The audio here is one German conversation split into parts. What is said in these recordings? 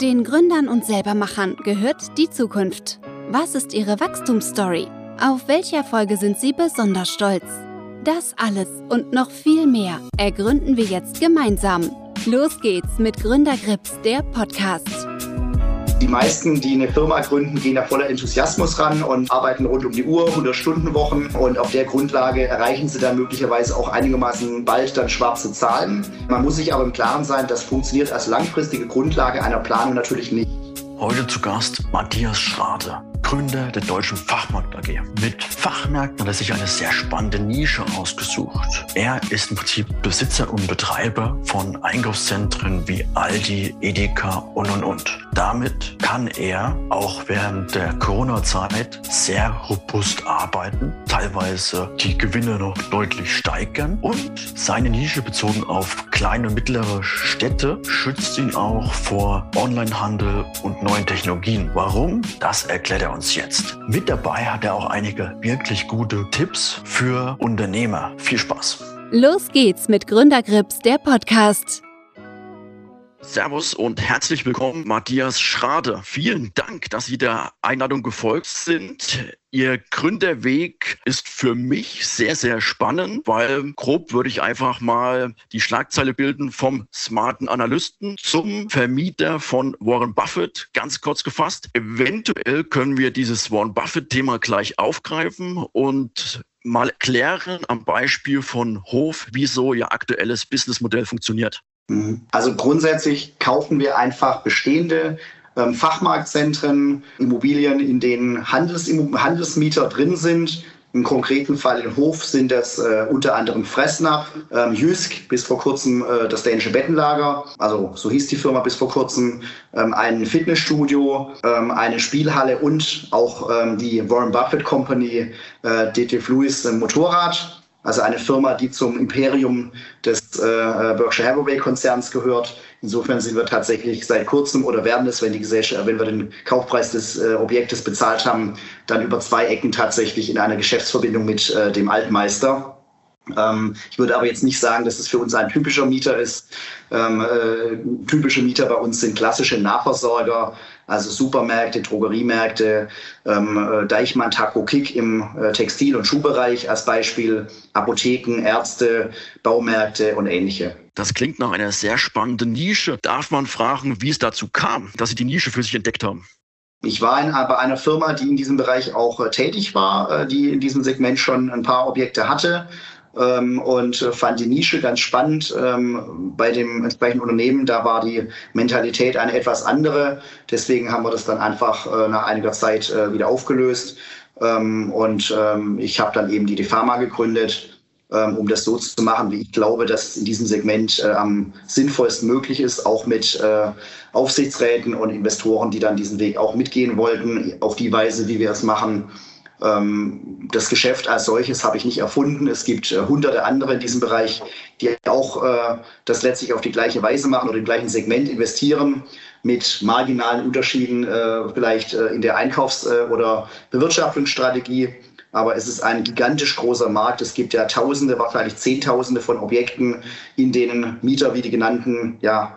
Den Gründern und Selbermachern gehört die Zukunft. Was ist ihre Wachstumsstory? Auf welche Erfolge sind sie besonders stolz? Das alles und noch viel mehr ergründen wir jetzt gemeinsam. Los geht's mit Gründergrips, der Podcast. Die meisten, die eine Firma gründen, gehen da voller Enthusiasmus ran und arbeiten rund um die Uhr, 100-Stunden-Wochen. Und auf der Grundlage erreichen sie dann möglicherweise auch einigermaßen bald dann schwarze Zahlen. Man muss sich aber im Klaren sein, das funktioniert als langfristige Grundlage einer Planung natürlich nicht. Heute zu Gast Matthias Schrade. Gründer der Deutschen Fachmarkt AG. Mit Fachmärkten hat er sich eine sehr spannende Nische ausgesucht. Er ist im Prinzip Besitzer und Betreiber von Einkaufszentren wie Aldi, Edeka und und und. Damit kann er auch während der Corona-Zeit sehr robust arbeiten, teilweise die Gewinne noch deutlich steigern und seine Nische bezogen auf kleine und mittlere Städte schützt ihn auch vor Onlinehandel und neuen Technologien. Warum? Das erklärt er uns jetzt. Mit dabei hat er auch einige wirklich gute Tipps für Unternehmer. Viel Spaß. Los geht's mit Gründergrips, der Podcast. Servus und herzlich willkommen, Matthias Schrade. Vielen Dank, dass Sie der Einladung gefolgt sind. Ihr Gründerweg ist für mich sehr, sehr spannend, weil grob würde ich einfach mal die Schlagzeile bilden vom smarten Analysten zum Vermieter von Warren Buffett. Ganz kurz gefasst. Eventuell können wir dieses Warren Buffett-Thema gleich aufgreifen und mal klären am Beispiel von Hof, wieso Ihr aktuelles Businessmodell funktioniert. Mhm. Also grundsätzlich kaufen wir einfach bestehende ähm, Fachmarktzentren, Immobilien, in denen Handels Handelsmieter drin sind. Im konkreten Fall in Hof sind das äh, unter anderem Fressnapf, ähm, Jysk, bis vor kurzem äh, das dänische Bettenlager, also so hieß die Firma bis vor kurzem, ähm, ein Fitnessstudio, ähm, eine Spielhalle und auch ähm, die Warren Buffett Company, äh, DT Lewis Motorrad. Also eine Firma, die zum Imperium des äh, Berkshire Hathaway Konzerns gehört. Insofern sind wir tatsächlich seit kurzem oder werden es, wenn die Gesellschaft, wenn wir den Kaufpreis des äh, Objektes bezahlt haben, dann über zwei Ecken tatsächlich in einer Geschäftsverbindung mit äh, dem Altmeister. Ähm, ich würde aber jetzt nicht sagen, dass es für uns ein typischer Mieter ist. Ähm, äh, typische Mieter bei uns sind klassische Nahversorger, also Supermärkte, Drogeriemärkte, ähm, äh, Deichmann, Taco, Kick im äh, Textil- und Schuhbereich als Beispiel, Apotheken, Ärzte, Baumärkte und ähnliche. Das klingt nach einer sehr spannenden Nische. Darf man fragen, wie es dazu kam, dass Sie die Nische für sich entdeckt haben? Ich war in, bei einer Firma, die in diesem Bereich auch äh, tätig war, äh, die in diesem Segment schon ein paar Objekte hatte ähm, und äh, fand die Nische ganz spannend. Ähm, bei dem entsprechenden Unternehmen, da war die Mentalität eine etwas andere. Deswegen haben wir das dann einfach äh, nach einiger Zeit äh, wieder aufgelöst. Ähm, und ähm, ich habe dann eben die Defama gegründet ähm, um das so zu machen, wie ich glaube, dass in diesem Segment äh, am sinnvollsten möglich ist, auch mit äh, Aufsichtsräten und Investoren, die dann diesen Weg auch mitgehen wollten, auf die Weise, wie wir es machen. Ähm, das Geschäft als solches habe ich nicht erfunden. Es gibt äh, hunderte andere in diesem Bereich, die auch äh, das letztlich auf die gleiche Weise machen oder im gleichen Segment investieren, mit marginalen Unterschieden äh, vielleicht in der Einkaufs- oder Bewirtschaftungsstrategie. Aber es ist ein gigantisch großer Markt. Es gibt ja Tausende, wahrscheinlich Zehntausende von Objekten, in denen Mieter wie die genannten ja,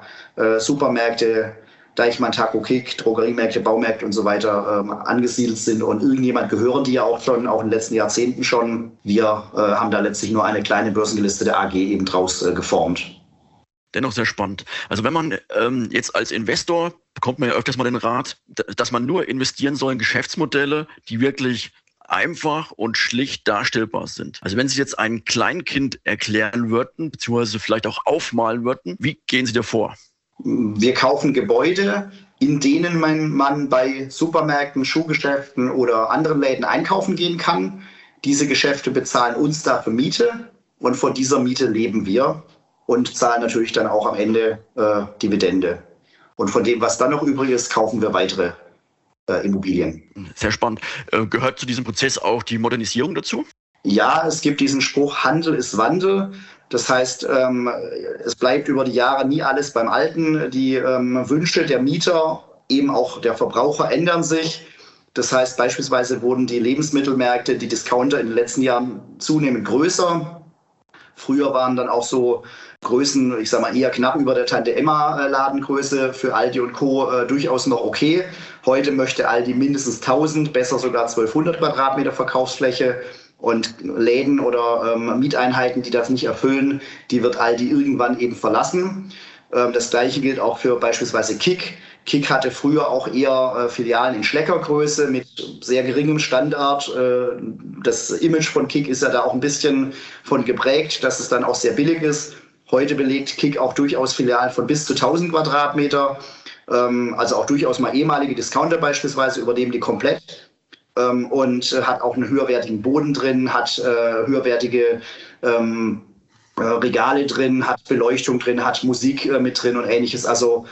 Supermärkte, Deichmann, Taco Kick, Drogeriemärkte, Baumärkte und so weiter ähm, angesiedelt sind. Und irgendjemand gehören die ja auch schon, auch in den letzten Jahrzehnten schon. Wir äh, haben da letztlich nur eine kleine börsengelistete AG eben draus äh, geformt. Dennoch sehr spannend. Also wenn man ähm, jetzt als Investor bekommt man ja öfters mal den Rat, dass man nur investieren soll in Geschäftsmodelle, die wirklich einfach und schlicht darstellbar sind. Also wenn Sie jetzt ein Kleinkind erklären würden, beziehungsweise vielleicht auch aufmalen würden, wie gehen Sie da vor? Wir kaufen Gebäude, in denen man, man bei Supermärkten, Schuhgeschäften oder anderen Läden einkaufen gehen kann. Diese Geschäfte bezahlen uns dafür Miete und von dieser Miete leben wir und zahlen natürlich dann auch am Ende äh, Dividende. Und von dem, was dann noch übrig ist, kaufen wir weitere äh, Immobilien. Sehr spannend. Äh, gehört zu diesem Prozess auch die Modernisierung dazu? Ja, es gibt diesen Spruch, Handel ist Wandel. Das heißt, ähm, es bleibt über die Jahre nie alles beim Alten. Die ähm, Wünsche der Mieter, eben auch der Verbraucher ändern sich. Das heißt, beispielsweise wurden die Lebensmittelmärkte, die Discounter in den letzten Jahren zunehmend größer. Früher waren dann auch so Größen, ich sag mal eher knapp über der Tante Emma Ladengröße für Aldi und Co. Äh, durchaus noch okay. Heute möchte Aldi mindestens 1000, besser sogar 1200 Quadratmeter Verkaufsfläche. Und Läden oder ähm, Mieteinheiten, die das nicht erfüllen, die wird Aldi irgendwann eben verlassen. Ähm, das gleiche gilt auch für beispielsweise Kick. Kick hatte früher auch eher äh, Filialen in Schleckergröße mit sehr geringem Standard. Äh, das Image von Kick ist ja da auch ein bisschen von geprägt, dass es dann auch sehr billig ist. Heute belegt Kick auch durchaus Filialen von bis zu 1000 Quadratmeter. Ähm, also auch durchaus mal ehemalige Discounter beispielsweise übernehmen die komplett ähm, und äh, hat auch einen höherwertigen Boden drin, hat äh, höherwertige ähm, äh, Regale drin, hat Beleuchtung drin, hat Musik äh, mit drin und ähnliches. Also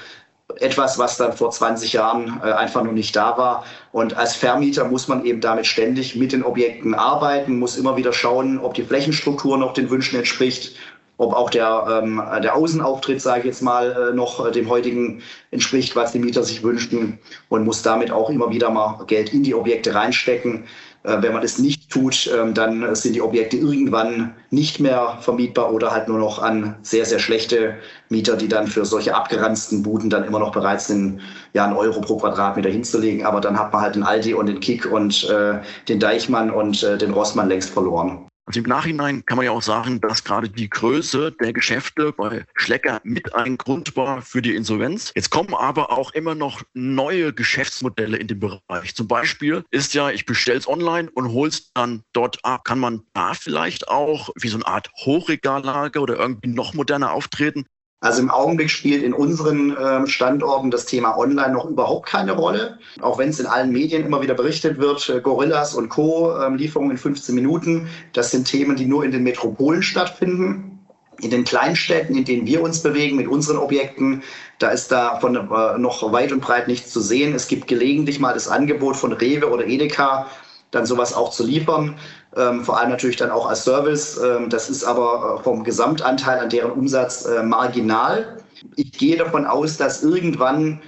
etwas, was dann vor 20 Jahren äh, einfach noch nicht da war. Und als Vermieter muss man eben damit ständig mit den Objekten arbeiten, muss immer wieder schauen, ob die Flächenstruktur noch den Wünschen entspricht, ob auch der, ähm, der Außenauftritt, sage ich jetzt mal, äh, noch äh, dem heutigen entspricht, was die Mieter sich wünschen und muss damit auch immer wieder mal Geld in die Objekte reinstecken. Äh, wenn man es nicht tut, ähm, dann sind die Objekte irgendwann nicht mehr vermietbar oder halt nur noch an sehr, sehr schlechte Mieter, die dann für solche abgeranzten Buden dann immer noch bereit sind, ja, einen Euro pro Quadratmeter hinzulegen. Aber dann hat man halt den Aldi und den Kick und äh, den Deichmann und äh, den Rossmann längst verloren. Also im Nachhinein kann man ja auch sagen, dass gerade die Größe der Geschäfte bei Schlecker mit ein Grund war für die Insolvenz. Jetzt kommen aber auch immer noch neue Geschäftsmodelle in dem Bereich. Zum Beispiel ist ja, ich bestelle es online und hole es dann dort ab. Kann man da vielleicht auch wie so eine Art Hochregallage oder irgendwie noch moderner auftreten? Also im Augenblick spielt in unseren äh, Standorten das Thema Online noch überhaupt keine Rolle. Auch wenn es in allen Medien immer wieder berichtet wird, äh, Gorillas und Co. Äh, Lieferungen in 15 Minuten, das sind Themen, die nur in den Metropolen stattfinden. In den Kleinstädten, in denen wir uns bewegen mit unseren Objekten, da ist davon äh, noch weit und breit nichts zu sehen. Es gibt gelegentlich mal das Angebot von Rewe oder Edeka, dann sowas auch zu liefern. Ähm, vor allem natürlich dann auch als Service. Ähm, das ist aber äh, vom Gesamtanteil an deren Umsatz äh, marginal. Ich gehe davon aus, dass irgendwann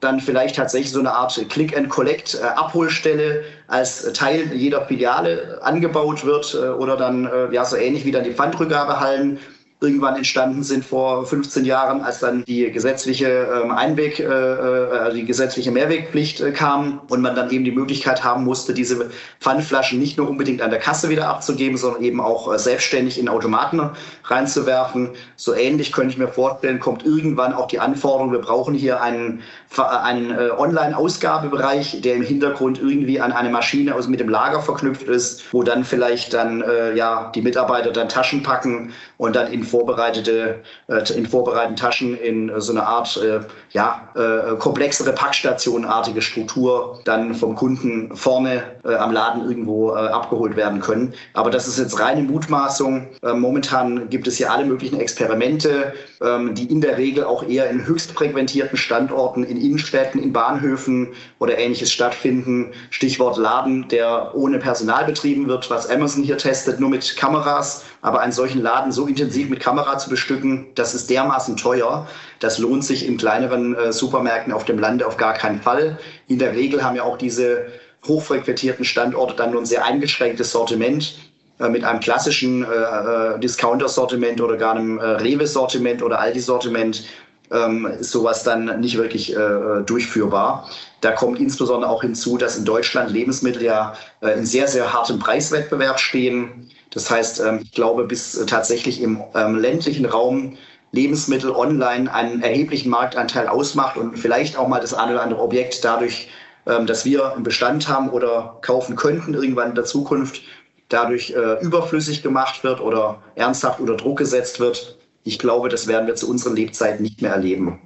dann vielleicht tatsächlich so eine Art Click-and-Collect-Abholstelle äh, als Teil jeder Filiale angebaut wird äh, oder dann ja so ähnlich wie dann die Pfandrückgabehallen irgendwann entstanden sind vor 15 Jahren, als dann die gesetzliche ähm, Einweg, äh, äh, die gesetzliche Mehrwegpflicht äh, kam und man dann eben die Möglichkeit haben musste, diese Pfandflaschen nicht nur unbedingt an der Kasse wieder abzugeben, sondern eben auch selbstständig in Automaten reinzuwerfen. So ähnlich könnte ich mir vorstellen, kommt irgendwann auch die Anforderung, wir brauchen hier einen, einen Online-Ausgabebereich, der im Hintergrund irgendwie an eine Maschine aus mit dem Lager verknüpft ist, wo dann vielleicht dann ja die Mitarbeiter dann Taschen packen und dann in vorbereitete, äh, in vorbereiteten Taschen in so eine Art, äh, ja, äh, komplexere Packstationartige Struktur dann vom Kunden vorne äh, am Laden irgendwo äh, abgeholt werden können. Aber das ist jetzt reine Mutmaßung. Äh, momentan gibt es ja alle möglichen Experimente, ähm, die in der Regel auch eher in höchst frequentierten Standorten, in Innenstädten, in Bahnhöfen oder ähnliches stattfinden. Stichwort Laden, der ohne Personal betrieben wird, was Amazon hier testet, nur mit Kameras. Aber einen solchen Laden so intensiv mit Kamera zu bestücken, das ist dermaßen teuer. Das lohnt sich in kleineren äh, Supermärkten auf dem Lande auf gar keinen Fall. In der Regel haben ja auch diese hochfrequentierten Standorte dann nur ein sehr eingeschränktes Sortiment äh, mit einem klassischen äh, äh, Discounter-Sortiment oder gar einem äh, Rewe-Sortiment oder Aldi-Sortiment ähm, ist sowas dann nicht wirklich äh, durchführbar. Da kommt insbesondere auch hinzu, dass in Deutschland Lebensmittel ja äh, in sehr, sehr hartem Preiswettbewerb stehen. Das heißt, ähm, ich glaube, bis äh, tatsächlich im ähm, ländlichen Raum Lebensmittel online einen erheblichen Marktanteil ausmacht und vielleicht auch mal das eine oder andere Objekt dadurch, ähm, dass wir im Bestand haben oder kaufen könnten, irgendwann in der Zukunft dadurch äh, überflüssig gemacht wird oder ernsthaft unter Druck gesetzt wird. Ich glaube, das werden wir zu unseren Lebzeiten nicht mehr erleben.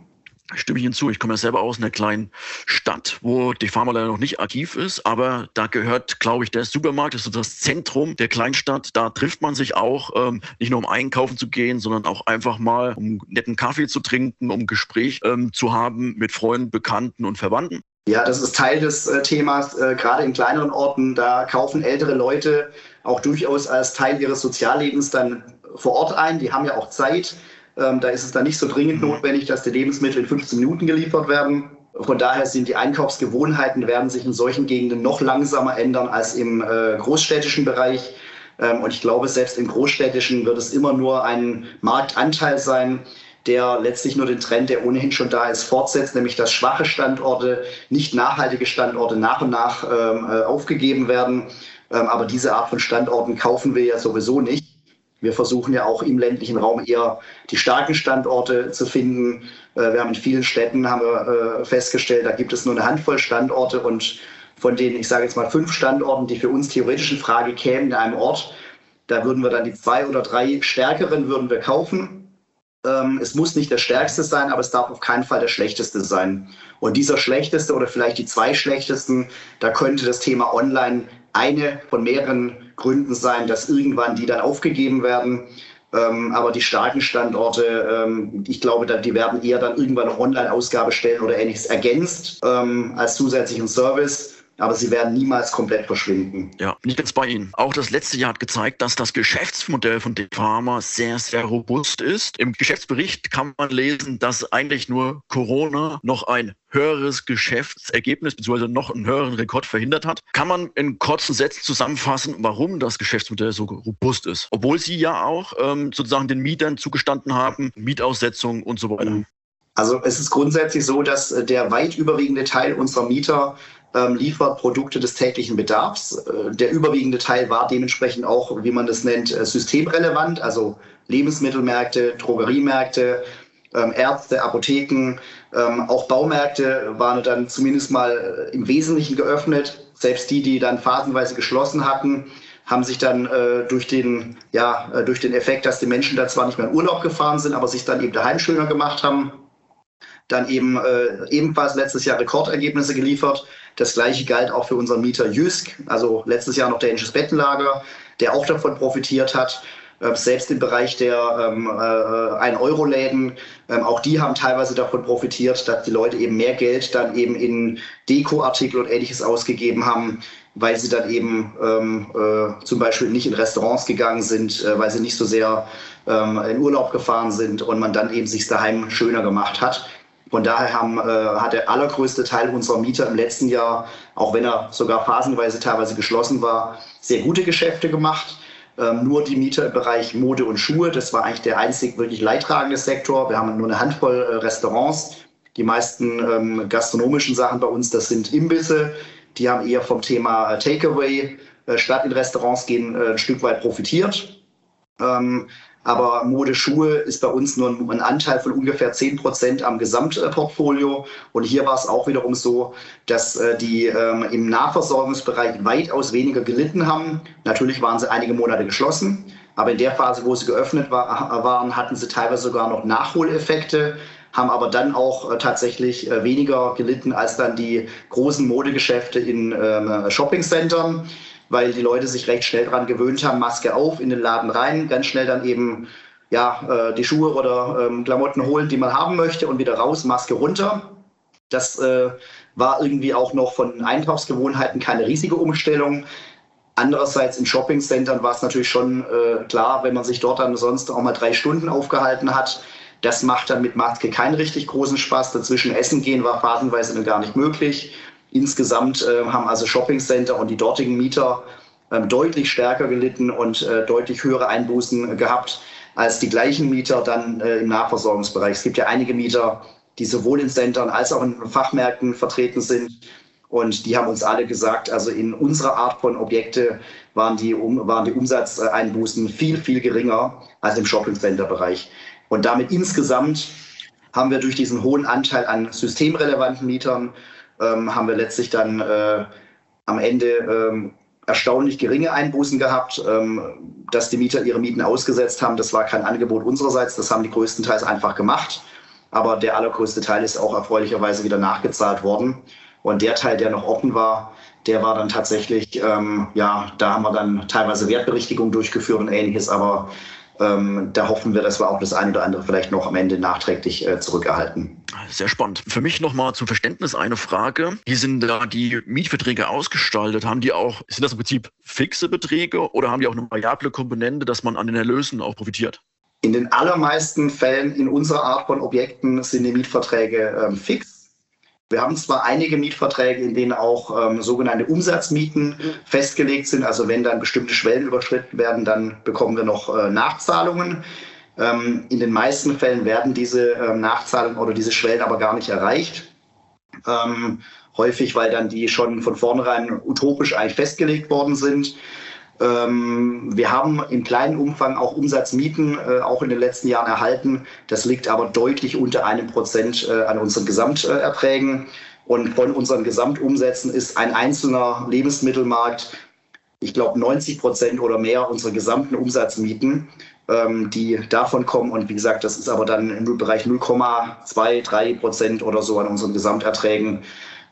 Stimme ich hinzu. Ich komme ja selber aus einer kleinen Stadt, wo die Pharma leider noch nicht aktiv ist, aber da gehört, glaube ich, der Supermarkt, das ist das Zentrum der Kleinstadt. Da trifft man sich auch, ähm, nicht nur um einkaufen zu gehen, sondern auch einfach mal, um netten Kaffee zu trinken, um Gespräch ähm, zu haben mit Freunden, Bekannten und Verwandten. Ja, das ist Teil des äh, Themas. Äh, gerade in kleineren Orten, da kaufen ältere Leute auch durchaus als Teil ihres Soziallebens dann vor Ort ein. Die haben ja auch Zeit. Ähm, da ist es dann nicht so dringend mhm. notwendig, dass die Lebensmittel in 15 Minuten geliefert werden. Von daher sind die Einkaufsgewohnheiten werden sich in solchen Gegenden noch langsamer ändern als im äh, großstädtischen Bereich. Ähm, und ich glaube, selbst im Großstädtischen wird es immer nur ein Marktanteil sein, der letztlich nur den Trend, der ohnehin schon da ist, fortsetzt, nämlich dass schwache Standorte, nicht nachhaltige Standorte nach und nach ähm, äh, aufgegeben werden. Ähm, aber diese Art von Standorten kaufen wir ja sowieso nicht. Wir versuchen ja auch im ländlichen Raum eher die starken Standorte zu finden. Äh, wir haben in vielen Städten haben wir äh, festgestellt, da gibt es nur eine Handvoll Standorte und von denen, ich sage jetzt mal fünf Standorten, die für uns theoretisch in Frage kämen in einem Ort, da würden wir dann die zwei oder drei stärkeren würden wir kaufen ähm, es muss nicht der stärkste sein, aber es darf auf keinen Fall der schlechteste sein. Und dieser schlechteste oder vielleicht die zwei schlechtesten, da könnte das Thema Online eine von mehreren Gründen sein, dass irgendwann die dann aufgegeben werden. Ähm, aber die starken Standorte, ähm, ich glaube, die werden eher dann irgendwann eine Online-Ausgabe stellen oder ähnliches ergänzt ähm, als zusätzlichen Service aber sie werden niemals komplett verschwinden. Ja, bin ich ganz bei Ihnen. Auch das letzte Jahr hat gezeigt, dass das Geschäftsmodell von Pharma sehr, sehr robust ist. Im Geschäftsbericht kann man lesen, dass eigentlich nur Corona noch ein höheres Geschäftsergebnis bzw. noch einen höheren Rekord verhindert hat. Kann man in kurzen Sätzen zusammenfassen, warum das Geschäftsmodell so robust ist? Obwohl Sie ja auch ähm, sozusagen den Mietern zugestanden haben, Mietaussetzung und so weiter. Also es ist grundsätzlich so, dass äh, der weit überwiegende Teil unserer Mieter ähm, liefert Produkte des täglichen Bedarfs. Äh, der überwiegende Teil war dementsprechend auch, wie man das nennt, äh, systemrelevant, also Lebensmittelmärkte, Drogeriemärkte, ähm, Ärzte, Apotheken, ähm, auch Baumärkte waren dann zumindest mal im Wesentlichen geöffnet. Selbst die, die dann phasenweise geschlossen hatten, haben sich dann äh, durch, den, ja, durch den Effekt, dass die Menschen da zwar nicht mehr in Urlaub gefahren sind, aber sich dann eben daheim schöner gemacht haben, dann eben äh, ebenfalls letztes Jahr Rekordergebnisse geliefert. Das gleiche galt auch für unseren Mieter Jysk, also letztes Jahr noch Dänisches Bettenlager, der auch davon profitiert hat. Äh, selbst im Bereich der ähm, äh, 1-Euro-Läden, ähm, auch die haben teilweise davon profitiert, dass die Leute eben mehr Geld dann eben in Dekoartikel und ähnliches ausgegeben haben, weil sie dann eben ähm, äh, zum Beispiel nicht in Restaurants gegangen sind, äh, weil sie nicht so sehr ähm, in Urlaub gefahren sind und man dann eben sich daheim schöner gemacht hat. Von daher haben, äh, hat der allergrößte Teil unserer Mieter im letzten Jahr, auch wenn er sogar phasenweise teilweise geschlossen war, sehr gute Geschäfte gemacht. Ähm, nur die Mieter im Bereich Mode und Schuhe, das war eigentlich der einzig wirklich leidtragende Sektor. Wir haben nur eine Handvoll äh, Restaurants. Die meisten ähm, gastronomischen Sachen bei uns, das sind Imbisse. Die haben eher vom Thema äh, Takeaway äh, statt in Restaurants gehen äh, ein Stück weit profitiert. Ähm, aber Mode, Schuhe ist bei uns nur ein Anteil von ungefähr 10 Prozent am Gesamtportfolio. Und hier war es auch wiederum so, dass äh, die ähm, im Nahversorgungsbereich weitaus weniger gelitten haben. Natürlich waren sie einige Monate geschlossen. Aber in der Phase, wo sie geöffnet war, waren, hatten sie teilweise sogar noch Nachholeffekte, haben aber dann auch äh, tatsächlich äh, weniger gelitten als dann die großen Modegeschäfte in ähm, Shoppingcentern weil die Leute sich recht schnell daran gewöhnt haben, Maske auf, in den Laden rein, ganz schnell dann eben ja, äh, die Schuhe oder ähm, Klamotten holen, die man haben möchte und wieder raus, Maske runter. Das äh, war irgendwie auch noch von Einkaufsgewohnheiten keine riesige Umstellung. Andererseits in Shoppingcentern war es natürlich schon äh, klar, wenn man sich dort dann sonst auch mal drei Stunden aufgehalten hat, das macht dann mit Maske keinen richtig großen Spaß. Dazwischen essen gehen war phasenweise gar nicht möglich. Insgesamt äh, haben also Shoppingcenter und die dortigen Mieter äh, deutlich stärker gelitten und äh, deutlich höhere Einbußen gehabt als die gleichen Mieter dann äh, im Nahversorgungsbereich. Es gibt ja einige Mieter, die sowohl in Centern als auch in Fachmärkten vertreten sind. Und die haben uns alle gesagt, also in unserer Art von Objekte waren die, um, waren die Umsatzeinbußen viel, viel geringer als im Shoppingcenter-Bereich. Und damit insgesamt haben wir durch diesen hohen Anteil an systemrelevanten Mietern ähm, haben wir letztlich dann äh, am Ende ähm, erstaunlich geringe Einbußen gehabt. Ähm, dass die Mieter ihre Mieten ausgesetzt haben, das war kein Angebot unsererseits, das haben die größtenteils einfach gemacht. Aber der allergrößte Teil ist auch erfreulicherweise wieder nachgezahlt worden. Und der Teil, der noch offen war, der war dann tatsächlich, ähm, ja, da haben wir dann teilweise Wertberichtigung durchgeführt und ähnliches, aber ähm, da hoffen wir, dass wir auch das eine oder andere vielleicht noch am Ende nachträglich äh, zurückerhalten. Sehr spannend. Für mich nochmal zum Verständnis eine Frage. Wie sind da die Mietverträge ausgestaltet? Haben die auch, sind das im Prinzip fixe Beträge oder haben die auch eine variable Komponente, dass man an den Erlösen auch profitiert? In den allermeisten Fällen in unserer Art von Objekten sind die Mietverträge ähm, fix. Wir haben zwar einige Mietverträge, in denen auch ähm, sogenannte Umsatzmieten festgelegt sind. Also wenn dann bestimmte Schwellen überschritten werden, dann bekommen wir noch äh, Nachzahlungen. Ähm, in den meisten Fällen werden diese ähm, Nachzahlungen oder diese Schwellen aber gar nicht erreicht. Ähm, häufig, weil dann die schon von vornherein utopisch eigentlich festgelegt worden sind. Ähm, wir haben im kleinen Umfang auch Umsatzmieten äh, auch in den letzten Jahren erhalten. Das liegt aber deutlich unter einem Prozent äh, an unseren Gesamterträgen. Und von unseren Gesamtumsätzen ist ein einzelner Lebensmittelmarkt, ich glaube, 90 Prozent oder mehr unserer gesamten Umsatzmieten, ähm, die davon kommen. Und wie gesagt, das ist aber dann im Bereich 0,23 Prozent oder so an unseren Gesamterträgen.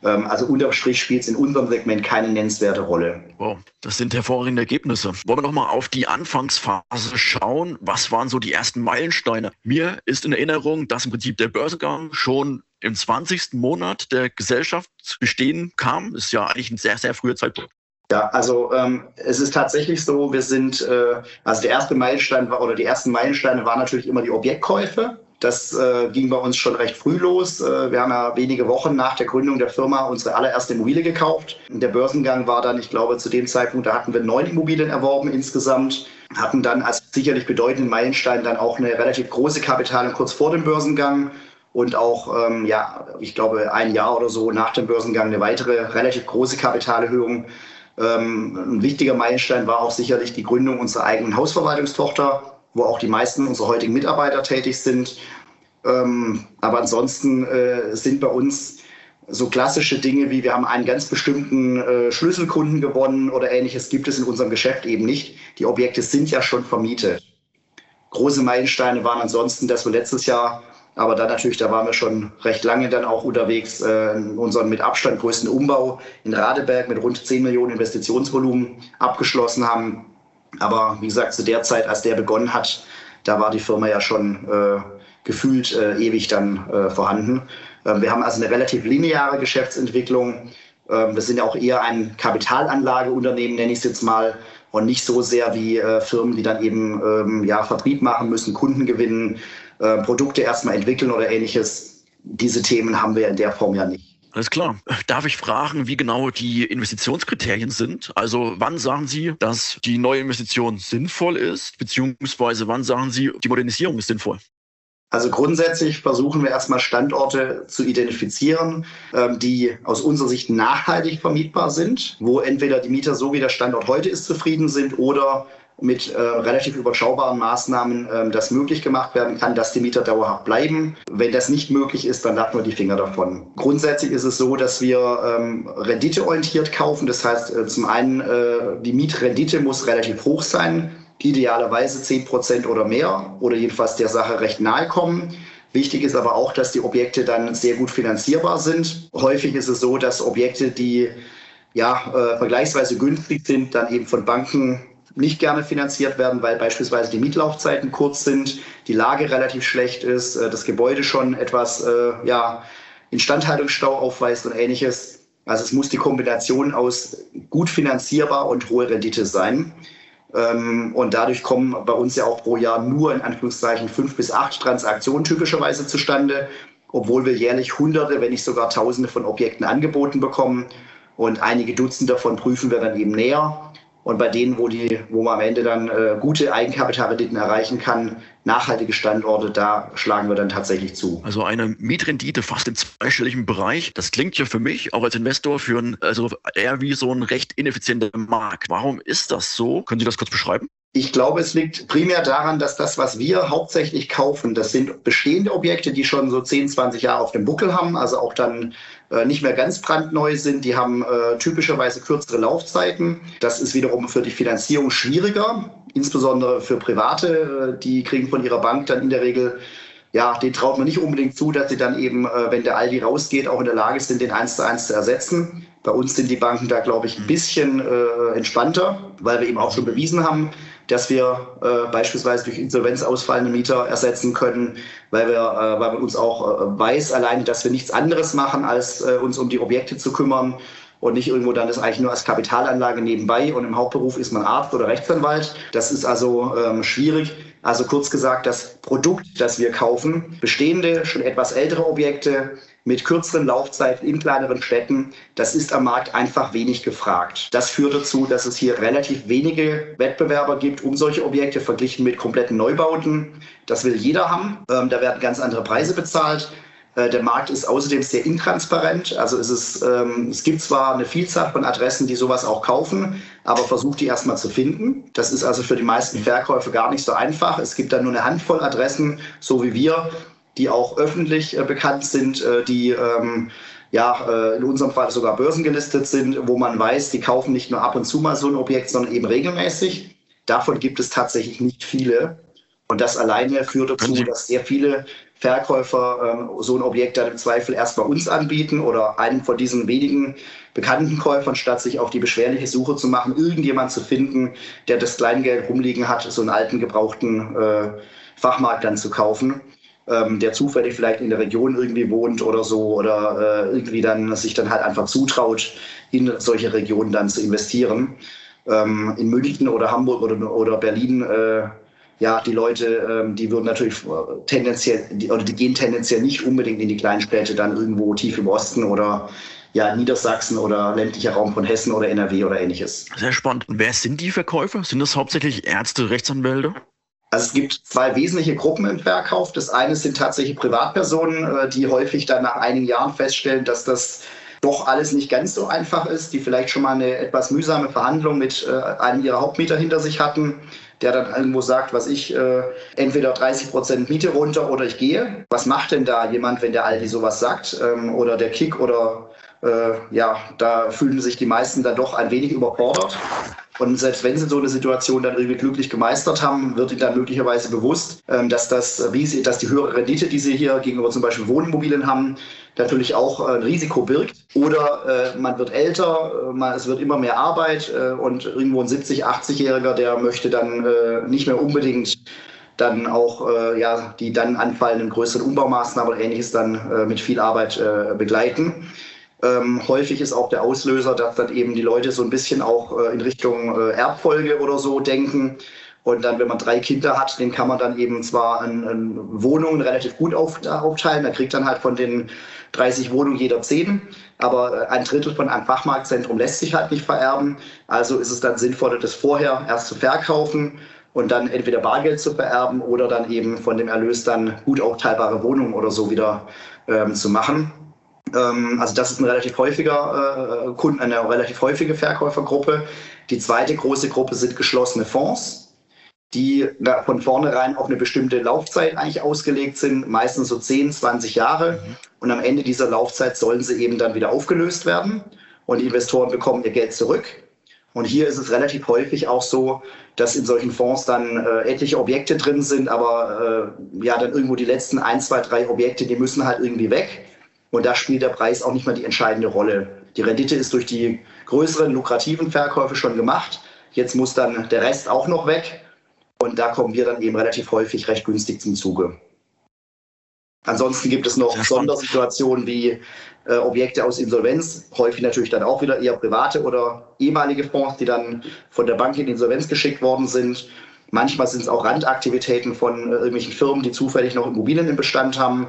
Ähm, also unterm Strich spielt es in unserem Segment keine nennenswerte Rolle. Wow, das sind hervorragende Ergebnisse. Wollen wir nochmal auf die Anfangsphase schauen? Was waren so die ersten Meilensteine? Mir ist in Erinnerung, dass im Prinzip der Börsengang schon im 20. Monat der Gesellschaft bestehen kam. Das ist ja eigentlich ein sehr, sehr früher Zeitpunkt. Ja, also ähm, es ist tatsächlich so, wir sind, äh, also der erste Meilenstein war, oder die ersten Meilensteine waren natürlich immer die Objektkäufe. Das äh, ging bei uns schon recht früh los. Äh, wir haben ja wenige Wochen nach der Gründung der Firma unsere allererste Immobilie gekauft. Der Börsengang war dann, ich glaube, zu dem Zeitpunkt, da hatten wir neun Immobilien erworben insgesamt, hatten dann als sicherlich bedeutenden Meilenstein dann auch eine relativ große Kapitalung kurz vor dem Börsengang und auch, ähm, ja, ich glaube, ein Jahr oder so nach dem Börsengang eine weitere relativ große Kapitalerhöhung. Ähm, ein wichtiger Meilenstein war auch sicherlich die Gründung unserer eigenen Hausverwaltungstochter wo auch die meisten unserer heutigen Mitarbeiter tätig sind. Ähm, aber ansonsten äh, sind bei uns so klassische Dinge wie wir haben einen ganz bestimmten äh, Schlüsselkunden gewonnen oder ähnliches gibt es in unserem Geschäft eben nicht. Die Objekte sind ja schon vermietet. Große Meilensteine waren ansonsten, dass wir letztes Jahr, aber dann natürlich, da waren wir schon recht lange dann auch unterwegs, äh, unseren mit Abstand größten Umbau in Radeberg mit rund 10 Millionen Investitionsvolumen abgeschlossen haben. Aber wie gesagt, zu der Zeit, als der begonnen hat, da war die Firma ja schon äh, gefühlt äh, ewig dann äh, vorhanden. Ähm, wir haben also eine relativ lineare Geschäftsentwicklung. Ähm, wir sind ja auch eher ein Kapitalanlageunternehmen, nenne ich es jetzt mal, und nicht so sehr wie äh, Firmen, die dann eben ähm, ja, Vertrieb machen müssen, Kunden gewinnen, äh, Produkte erstmal entwickeln oder ähnliches. Diese Themen haben wir in der Form ja nicht. Alles klar. Darf ich fragen, wie genau die Investitionskriterien sind? Also wann sagen Sie, dass die neue Investition sinnvoll ist, beziehungsweise wann sagen Sie, die Modernisierung ist sinnvoll? Also grundsätzlich versuchen wir erstmal Standorte zu identifizieren, ähm, die aus unserer Sicht nachhaltig vermietbar sind, wo entweder die Mieter so wie der Standort heute ist zufrieden sind oder mit äh, relativ überschaubaren Maßnahmen äh, das möglich gemacht werden kann, dass die Mieter dauerhaft bleiben. Wenn das nicht möglich ist, dann lassen wir die Finger davon. Grundsätzlich ist es so, dass wir ähm, renditeorientiert kaufen. Das heißt, äh, zum einen, äh, die Mietrendite muss relativ hoch sein, idealerweise 10 Prozent oder mehr oder jedenfalls der Sache recht nahe kommen. Wichtig ist aber auch, dass die Objekte dann sehr gut finanzierbar sind. Häufig ist es so, dass Objekte, die ja, äh, vergleichsweise günstig sind, dann eben von Banken nicht gerne finanziert werden, weil beispielsweise die Mietlaufzeiten kurz sind, die Lage relativ schlecht ist, äh, das Gebäude schon etwas äh, ja, Instandhaltungsstau aufweist und ähnliches. Also es muss die Kombination aus gut finanzierbar und hohe Rendite sein. Ähm, und dadurch kommen bei uns ja auch pro Jahr nur in Anführungszeichen fünf bis acht Transaktionen typischerweise zustande, obwohl wir jährlich Hunderte, wenn nicht sogar Tausende von Objekten angeboten bekommen. Und einige Dutzend davon prüfen wir dann eben näher. Und bei denen, wo, die, wo man am Ende dann äh, gute Eigenkapitalrenditen erreichen kann, nachhaltige Standorte, da schlagen wir dann tatsächlich zu. Also eine Mietrendite fast im zweistelligen Bereich. Das klingt ja für mich auch als Investor für ein, also eher wie so ein recht ineffizienter Markt. Warum ist das so? Können Sie das kurz beschreiben? Ich glaube, es liegt primär daran, dass das, was wir hauptsächlich kaufen, das sind bestehende Objekte, die schon so 10, 20 Jahre auf dem Buckel haben, also auch dann äh, nicht mehr ganz brandneu sind. Die haben äh, typischerweise kürzere Laufzeiten. Das ist wiederum für die Finanzierung schwieriger, insbesondere für Private. Äh, die kriegen von ihrer Bank dann in der Regel ja, den traut man nicht unbedingt zu, dass sie dann eben, äh, wenn der Aldi rausgeht, auch in der Lage sind, den eins zu eins zu ersetzen. Bei uns sind die Banken da, glaube ich, ein bisschen äh, entspannter, weil wir eben auch schon bewiesen haben, dass wir äh, beispielsweise durch Insolvenz ausfallende Mieter ersetzen können, weil wir, äh, weil man uns auch äh, weiß alleine, dass wir nichts anderes machen, als äh, uns um die Objekte zu kümmern und nicht irgendwo dann das eigentlich nur als Kapitalanlage nebenbei und im Hauptberuf ist man Arzt oder Rechtsanwalt. Das ist also ähm, schwierig. Also kurz gesagt, das Produkt, das wir kaufen, bestehende, schon etwas ältere Objekte, mit kürzeren Laufzeiten in kleineren Städten, das ist am Markt einfach wenig gefragt. Das führt dazu, dass es hier relativ wenige Wettbewerber gibt um solche Objekte verglichen mit kompletten Neubauten. Das will jeder haben. Ähm, da werden ganz andere Preise bezahlt. Äh, der Markt ist außerdem sehr intransparent. Also es, ist, ähm, es gibt zwar eine Vielzahl von Adressen, die sowas auch kaufen, aber versucht die erstmal zu finden. Das ist also für die meisten Verkäufer gar nicht so einfach. Es gibt dann nur eine Handvoll Adressen, so wie wir, die auch öffentlich äh, bekannt sind, äh, die ähm, ja, äh, in unserem Fall sogar börsengelistet sind, wo man weiß, die kaufen nicht nur ab und zu mal so ein Objekt, sondern eben regelmäßig. Davon gibt es tatsächlich nicht viele. Und das alleine führt dazu, dass sehr viele Verkäufer ähm, so ein Objekt dann im Zweifel erst bei uns anbieten oder einen von diesen wenigen bekannten Käufern, statt sich auf die beschwerliche Suche zu machen, irgendjemand zu finden, der das Kleingeld rumliegen hat, so einen alten gebrauchten äh, Fachmarkt dann zu kaufen ähm, der zufällig vielleicht in der Region irgendwie wohnt oder so oder äh, irgendwie dann sich dann halt einfach zutraut, in solche Regionen dann zu investieren. Ähm, in München oder Hamburg oder, oder Berlin, äh, ja, die Leute, ähm, die würden natürlich tendenziell, die, oder die gehen tendenziell nicht unbedingt in die Kleinstädte dann irgendwo tief im Osten oder ja, Niedersachsen oder ländlicher Raum von Hessen oder NRW oder ähnliches. Sehr spannend. Wer sind die Verkäufer? Sind das hauptsächlich Ärzte, Rechtsanwälte? Also es gibt zwei wesentliche Gruppen im Verkauf. Das eine sind tatsächlich Privatpersonen, äh, die häufig dann nach einigen Jahren feststellen, dass das doch alles nicht ganz so einfach ist, die vielleicht schon mal eine etwas mühsame Verhandlung mit äh, einem ihrer Hauptmieter hinter sich hatten, der dann irgendwo sagt, was ich, äh, entweder 30 Prozent Miete runter oder ich gehe. Was macht denn da jemand, wenn der Aldi sowas sagt? Ähm, oder der Kick oder ja, da fühlen sich die meisten dann doch ein wenig überfordert. Und selbst wenn sie so eine Situation dann irgendwie glücklich gemeistert haben, wird ihnen dann möglicherweise bewusst, ähm, dass das Risiko, dass die höhere Rendite, die sie hier gegenüber zum Beispiel Wohnimmobilien haben, natürlich auch äh, ein Risiko birgt. Oder äh, man wird älter, man, es wird immer mehr Arbeit und irgendwo ein 70-, 80-Jähriger, der möchte dann nicht mehr unbedingt dann auch äh, ja, die dann anfallenden größeren Umbaumaßnahmen oder ähnliches dann äh, mit viel Arbeit äh, begleiten. Ähm, häufig ist auch der Auslöser, dass dann eben die Leute so ein bisschen auch äh, in Richtung äh, Erbfolge oder so denken. Und dann, wenn man drei Kinder hat, den kann man dann eben zwar an, an Wohnungen relativ gut auf, aufteilen. Da kriegt dann halt von den 30 Wohnungen jeder 10. Aber äh, ein Drittel von einem Fachmarktzentrum lässt sich halt nicht vererben. Also ist es dann sinnvoller, das vorher erst zu verkaufen und dann entweder Bargeld zu vererben oder dann eben von dem Erlös dann gut aufteilbare Wohnungen oder so wieder ähm, zu machen. Ähm, also das ist ein relativ häufiger äh, Kunden, eine relativ häufige Verkäufergruppe. Die zweite große Gruppe sind geschlossene Fonds die von vornherein auf eine bestimmte Laufzeit eigentlich ausgelegt sind, meistens so 10, 20 Jahre. Mhm. Und am Ende dieser Laufzeit sollen sie eben dann wieder aufgelöst werden und die Investoren bekommen ihr Geld zurück. Und hier ist es relativ häufig auch so, dass in solchen Fonds dann äh, etliche Objekte drin sind, aber äh, ja, dann irgendwo die letzten ein, zwei, drei Objekte, die müssen halt irgendwie weg. Und da spielt der Preis auch nicht mehr die entscheidende Rolle. Die Rendite ist durch die größeren, lukrativen Verkäufe schon gemacht. Jetzt muss dann der Rest auch noch weg. Und da kommen wir dann eben relativ häufig recht günstig zum Zuge. Ansonsten gibt es noch Sondersituationen wie äh, Objekte aus Insolvenz, häufig natürlich dann auch wieder eher private oder ehemalige Fonds, die dann von der Bank in Insolvenz geschickt worden sind. Manchmal sind es auch Randaktivitäten von äh, irgendwelchen Firmen, die zufällig noch Immobilien im Bestand haben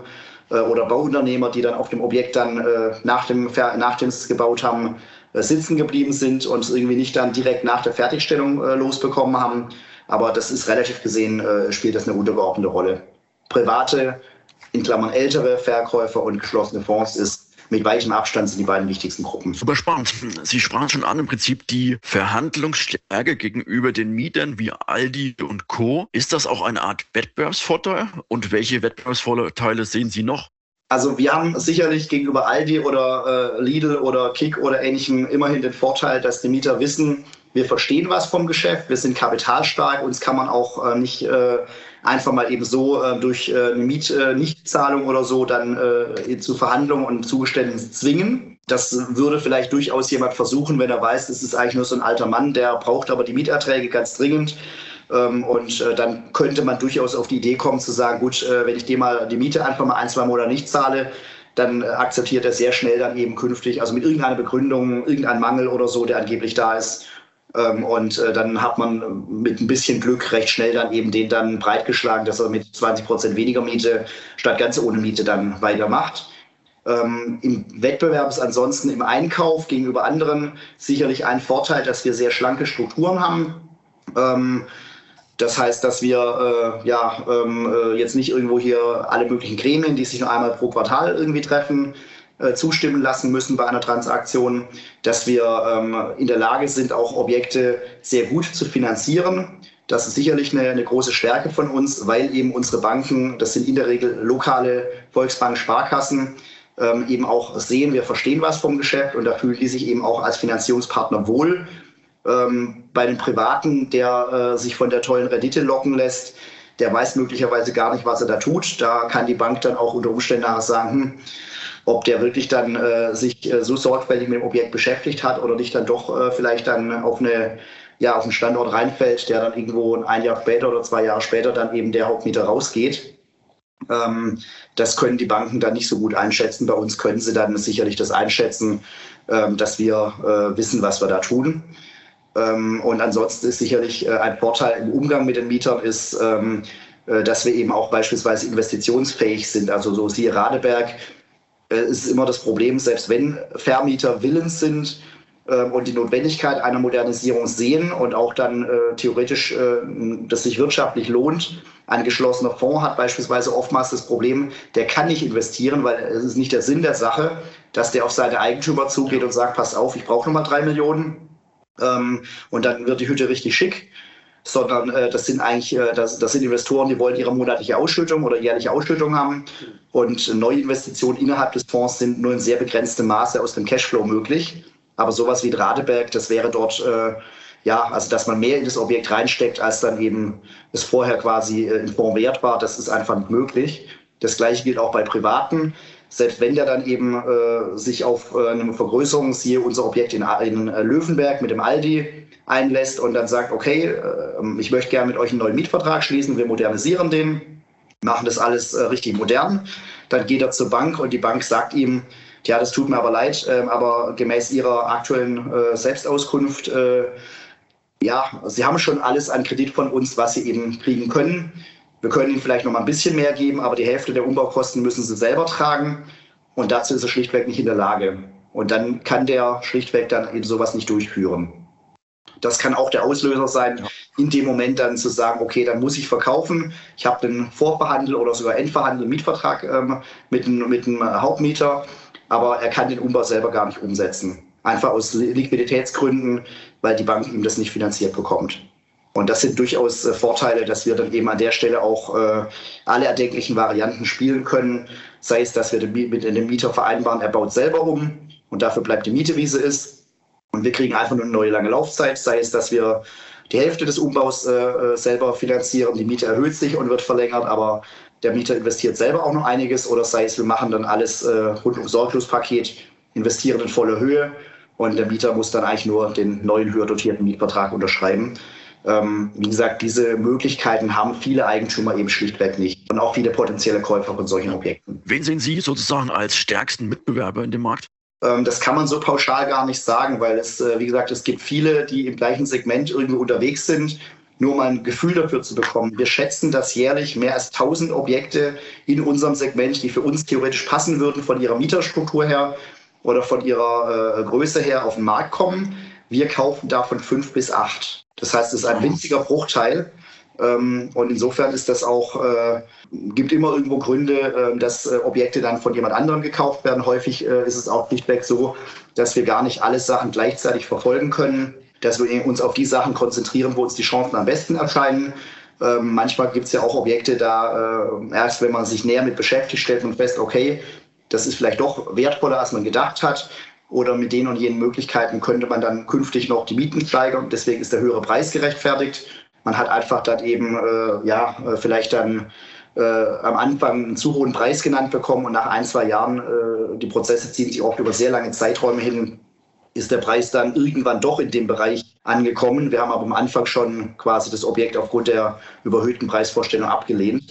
oder Bauunternehmer, die dann auf dem Objekt dann äh, nach dem, nachdem sie es gebaut haben, äh, sitzen geblieben sind und irgendwie nicht dann direkt nach der Fertigstellung äh, losbekommen haben. Aber das ist relativ gesehen, äh, spielt das eine untergeordnete Rolle. Private, in Klammern ältere Verkäufer und geschlossene Fonds ist mit weichem Abstand sind die beiden wichtigsten Gruppen. Super spannend. Sie sprachen schon an, im Prinzip die Verhandlungsstärke gegenüber den Mietern wie Aldi und Co. Ist das auch eine Art Wettbewerbsvorteil? Und welche Wettbewerbsvorteile sehen Sie noch? Also wir haben sicherlich gegenüber Aldi oder äh, Lidl oder Kick oder ähnlichem immerhin den Vorteil, dass die Mieter wissen, wir verstehen was vom Geschäft, wir sind kapitalstark, uns kann man auch äh, nicht äh, einfach mal eben so äh, durch äh, eine Mietnichtzahlung oder so dann äh, zu Verhandlungen und Zugeständnissen zwingen. Das würde vielleicht durchaus jemand versuchen, wenn er weiß, es ist eigentlich nur so ein alter Mann, der braucht aber die Mieterträge ganz dringend. Ähm, und äh, dann könnte man durchaus auf die Idee kommen zu sagen, gut, äh, wenn ich dem mal die Miete einfach mal ein, zwei Monate nicht zahle, dann äh, akzeptiert er sehr schnell dann eben künftig, also mit irgendeiner Begründung, irgendein Mangel oder so, der angeblich da ist, und äh, dann hat man mit ein bisschen Glück recht schnell dann eben den dann breitgeschlagen, dass er mit 20 Prozent weniger Miete statt ganz ohne Miete dann weitermacht. Ähm, Im Wettbewerb ist ansonsten im Einkauf gegenüber anderen sicherlich ein Vorteil, dass wir sehr schlanke Strukturen haben. Ähm, das heißt, dass wir äh, ja, ähm, äh, jetzt nicht irgendwo hier alle möglichen Gremien, die sich nur einmal pro Quartal irgendwie treffen, äh, zustimmen lassen müssen bei einer Transaktion, dass wir ähm, in der Lage sind, auch Objekte sehr gut zu finanzieren. Das ist sicherlich eine, eine, große Stärke von uns, weil eben unsere Banken, das sind in der Regel lokale Volksbanken, Sparkassen, ähm, eben auch sehen, wir verstehen was vom Geschäft und da fühlen die sich eben auch als Finanzierungspartner wohl ähm, bei den Privaten, der äh, sich von der tollen Rendite locken lässt, der weiß möglicherweise gar nicht, was er da tut. Da kann die Bank dann auch unter Umständen nachher sagen, hm, ob der wirklich dann äh, sich äh, so sorgfältig mit dem Objekt beschäftigt hat oder nicht dann doch äh, vielleicht dann auf eine ja, auf einen Standort reinfällt, der dann irgendwo ein Jahr später oder zwei Jahre später dann eben der Hauptmieter rausgeht. Ähm, das können die Banken dann nicht so gut einschätzen. Bei uns können sie dann sicherlich das einschätzen, ähm, dass wir äh, wissen, was wir da tun. Ähm, und ansonsten ist sicherlich äh, ein Vorteil im Umgang mit den Mietern ist, ähm, äh, dass wir eben auch beispielsweise investitionsfähig sind. Also so siehe Radeberg ist immer das Problem, selbst wenn Vermieter willens sind ähm, und die Notwendigkeit einer Modernisierung sehen und auch dann theoretisch, dass sich wirtschaftlich lohnt, ein geschlossener Fonds hat beispielsweise oftmals das Problem, der kann nicht investieren, weil es ist nicht der Sinn der Sache, dass der auf seine Eigentümer zugeht und sagt, pass auf, ich brauche nochmal drei Millionen ähm, und dann wird die Hütte richtig schick, sondern äh, das sind eigentlich, äh, das, das sind Investoren, die wollen ihre monatliche Ausschüttung oder jährliche Ausschüttung haben und Neuinvestitionen innerhalb des Fonds sind nur in sehr begrenztem Maße aus dem Cashflow möglich. Aber sowas wie Radeberg, das wäre dort äh, ja, also dass man mehr in das Objekt reinsteckt, als dann eben es vorher quasi äh, im Fonds wert war, das ist einfach nicht möglich. Das gleiche gilt auch bei Privaten selbst wenn der dann eben äh, sich auf äh, eine Vergrößerung, siehe unser Objekt in, in äh, Löwenberg mit dem Aldi einlässt und dann sagt, okay, äh, ich möchte gerne mit euch einen neuen Mietvertrag schließen, wir modernisieren den, machen das alles äh, richtig modern, dann geht er zur Bank und die Bank sagt ihm, ja, das tut mir aber leid, ähm, aber gemäß ihrer aktuellen äh, Selbstauskunft, ja, sie haben schon alles an Kredit von uns, was sie eben kriegen können. Wir können ihnen vielleicht noch mal ein bisschen mehr geben, aber die Hälfte der Umbaukosten müssen sie selber tragen. Und dazu ist er schlichtweg nicht in der Lage. Und dann kann der schlichtweg dann eben sowas nicht durchführen. Das kann auch der Auslöser sein, in dem Moment dann zu sagen, okay, dann muss ich verkaufen. Ich habe einen vorverhandelten oder sogar endverhandelten Mietvertrag ähm, mit, einem, mit einem Hauptmieter, aber er kann den Umbau selber gar nicht umsetzen. Einfach aus Liquiditätsgründen, weil die Bank ihm das nicht finanziert bekommt. Und das sind durchaus äh, Vorteile, dass wir dann eben an der Stelle auch äh, alle erdenklichen Varianten spielen können. Sei es, dass wir mit dem Mieter vereinbaren, er baut selber um und dafür bleibt die Miete, wie sie ist. Und wir kriegen einfach nur eine neue lange Laufzeit. Sei es, dass wir die Hälfte des Umbaus äh, äh selber finanzieren, die Miete erhöht sich und wird verlängert, aber der Mieter investiert selber auch noch einiges. Oder sei es, wir machen dann alles äh, rund um Sorglospaket, investieren in voller Höhe und der Mieter muss dann eigentlich nur den neuen höher dotierten Mietvertrag unterschreiben. Ähm, wie gesagt, diese Möglichkeiten haben viele Eigentümer eben schlichtweg nicht und auch viele potenzielle Käufer von solchen Objekten. Wen sehen Sie sozusagen als stärksten Mitbewerber in dem Markt? Ähm, das kann man so pauschal gar nicht sagen, weil es, äh, wie gesagt, es gibt viele, die im gleichen Segment irgendwo unterwegs sind. Nur mal ein Gefühl dafür zu bekommen. Wir schätzen, dass jährlich mehr als 1000 Objekte in unserem Segment, die für uns theoretisch passen würden, von ihrer Mieterstruktur her oder von ihrer äh, Größe her auf den Markt kommen. Wir kaufen davon fünf bis acht. Das heißt, es ist ein winziger Bruchteil. Ähm, und insofern ist das auch, äh, gibt immer irgendwo Gründe, äh, dass äh, Objekte dann von jemand anderem gekauft werden. Häufig äh, ist es auch schlichtweg so, dass wir gar nicht alle Sachen gleichzeitig verfolgen können, dass wir uns auf die Sachen konzentrieren, wo uns die Chancen am besten erscheinen. Ähm, manchmal gibt es ja auch Objekte, da erst wenn man sich näher mit beschäftigt, stellt man fest, okay, das ist vielleicht doch wertvoller, als man gedacht hat oder mit den und jenen Möglichkeiten könnte man dann künftig noch die Mieten steigern. Deswegen ist der höhere Preis gerechtfertigt. Man hat einfach dann eben, äh, ja, äh, vielleicht dann äh, am Anfang einen zu hohen Preis genannt bekommen und nach ein, zwei Jahren, die Prozesse ziehen sich oft über sehr lange Zeiträume hin, ist der Preis dann irgendwann doch in dem Bereich angekommen. Wir haben aber am Anfang schon quasi das Objekt aufgrund der überhöhten Preisvorstellung abgelehnt.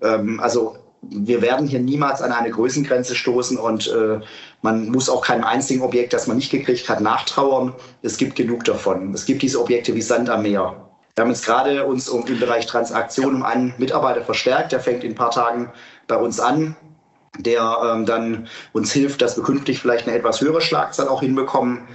Ähm, also wir werden hier niemals an eine Größengrenze stoßen und äh, man muss auch keinem einzigen Objekt, das man nicht gekriegt hat, nachtrauern. Es gibt genug davon. Es gibt diese Objekte wie Sand am Meer. Wir haben jetzt gerade uns um den Bereich Transaktion um einen Mitarbeiter verstärkt. Der fängt in ein paar Tagen bei uns an. der ähm, dann uns hilft, dass wir künftig vielleicht eine etwas höhere Schlagzahl auch hinbekommen.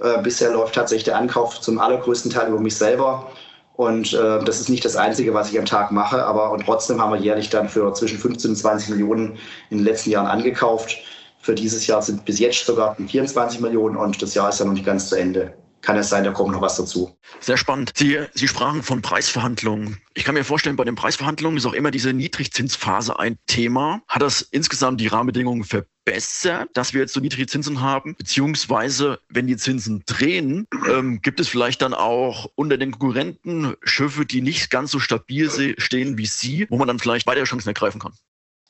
Äh, bisher läuft tatsächlich der Ankauf zum allergrößten Teil über mich selber. Und äh, das ist nicht das Einzige, was ich am Tag mache, aber und trotzdem haben wir jährlich dann für zwischen 15 und 20 Millionen in den letzten Jahren angekauft. Für dieses Jahr sind bis jetzt sogar 24 Millionen und das Jahr ist ja noch nicht ganz zu Ende kann es sein, da kommt noch was dazu. Sehr spannend. Sie, Sie sprachen von Preisverhandlungen. Ich kann mir vorstellen, bei den Preisverhandlungen ist auch immer diese Niedrigzinsphase ein Thema. Hat das insgesamt die Rahmenbedingungen verbessert, dass wir jetzt so niedrige Zinsen haben? Beziehungsweise, wenn die Zinsen drehen, ähm, gibt es vielleicht dann auch unter den Konkurrenten Schiffe, die nicht ganz so stabil stehen wie Sie, wo man dann vielleicht weitere Chancen ergreifen kann?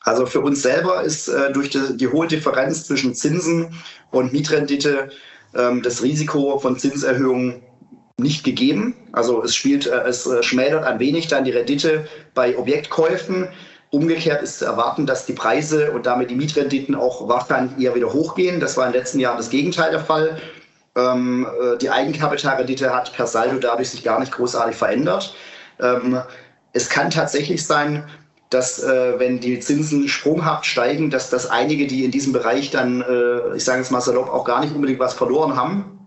Also für uns selber ist äh, durch die, die hohe Differenz zwischen Zinsen und Mietrendite ähm, das Risiko von Zinserhöhungen nicht gegeben. Also es spielt, äh, es äh, schmälert ein wenig dann die Rendite bei Objektkäufen. Umgekehrt ist zu erwarten, dass die Preise und damit die Mietrenditen auch wahrscheinlich eher wieder hochgehen. Das war in den letzten Jahren das Gegenteil der Fall. Ähm, äh, die Eigenkapitalrendite hat per Saldo dadurch sich gar nicht großartig verändert. Ähm, es kann tatsächlich sein, dass äh, wenn die Zinsen sprunghaft steigen, dass, dass einige, die in diesem Bereich dann, äh, ich sage jetzt mal salopp, auch gar nicht unbedingt was verloren haben,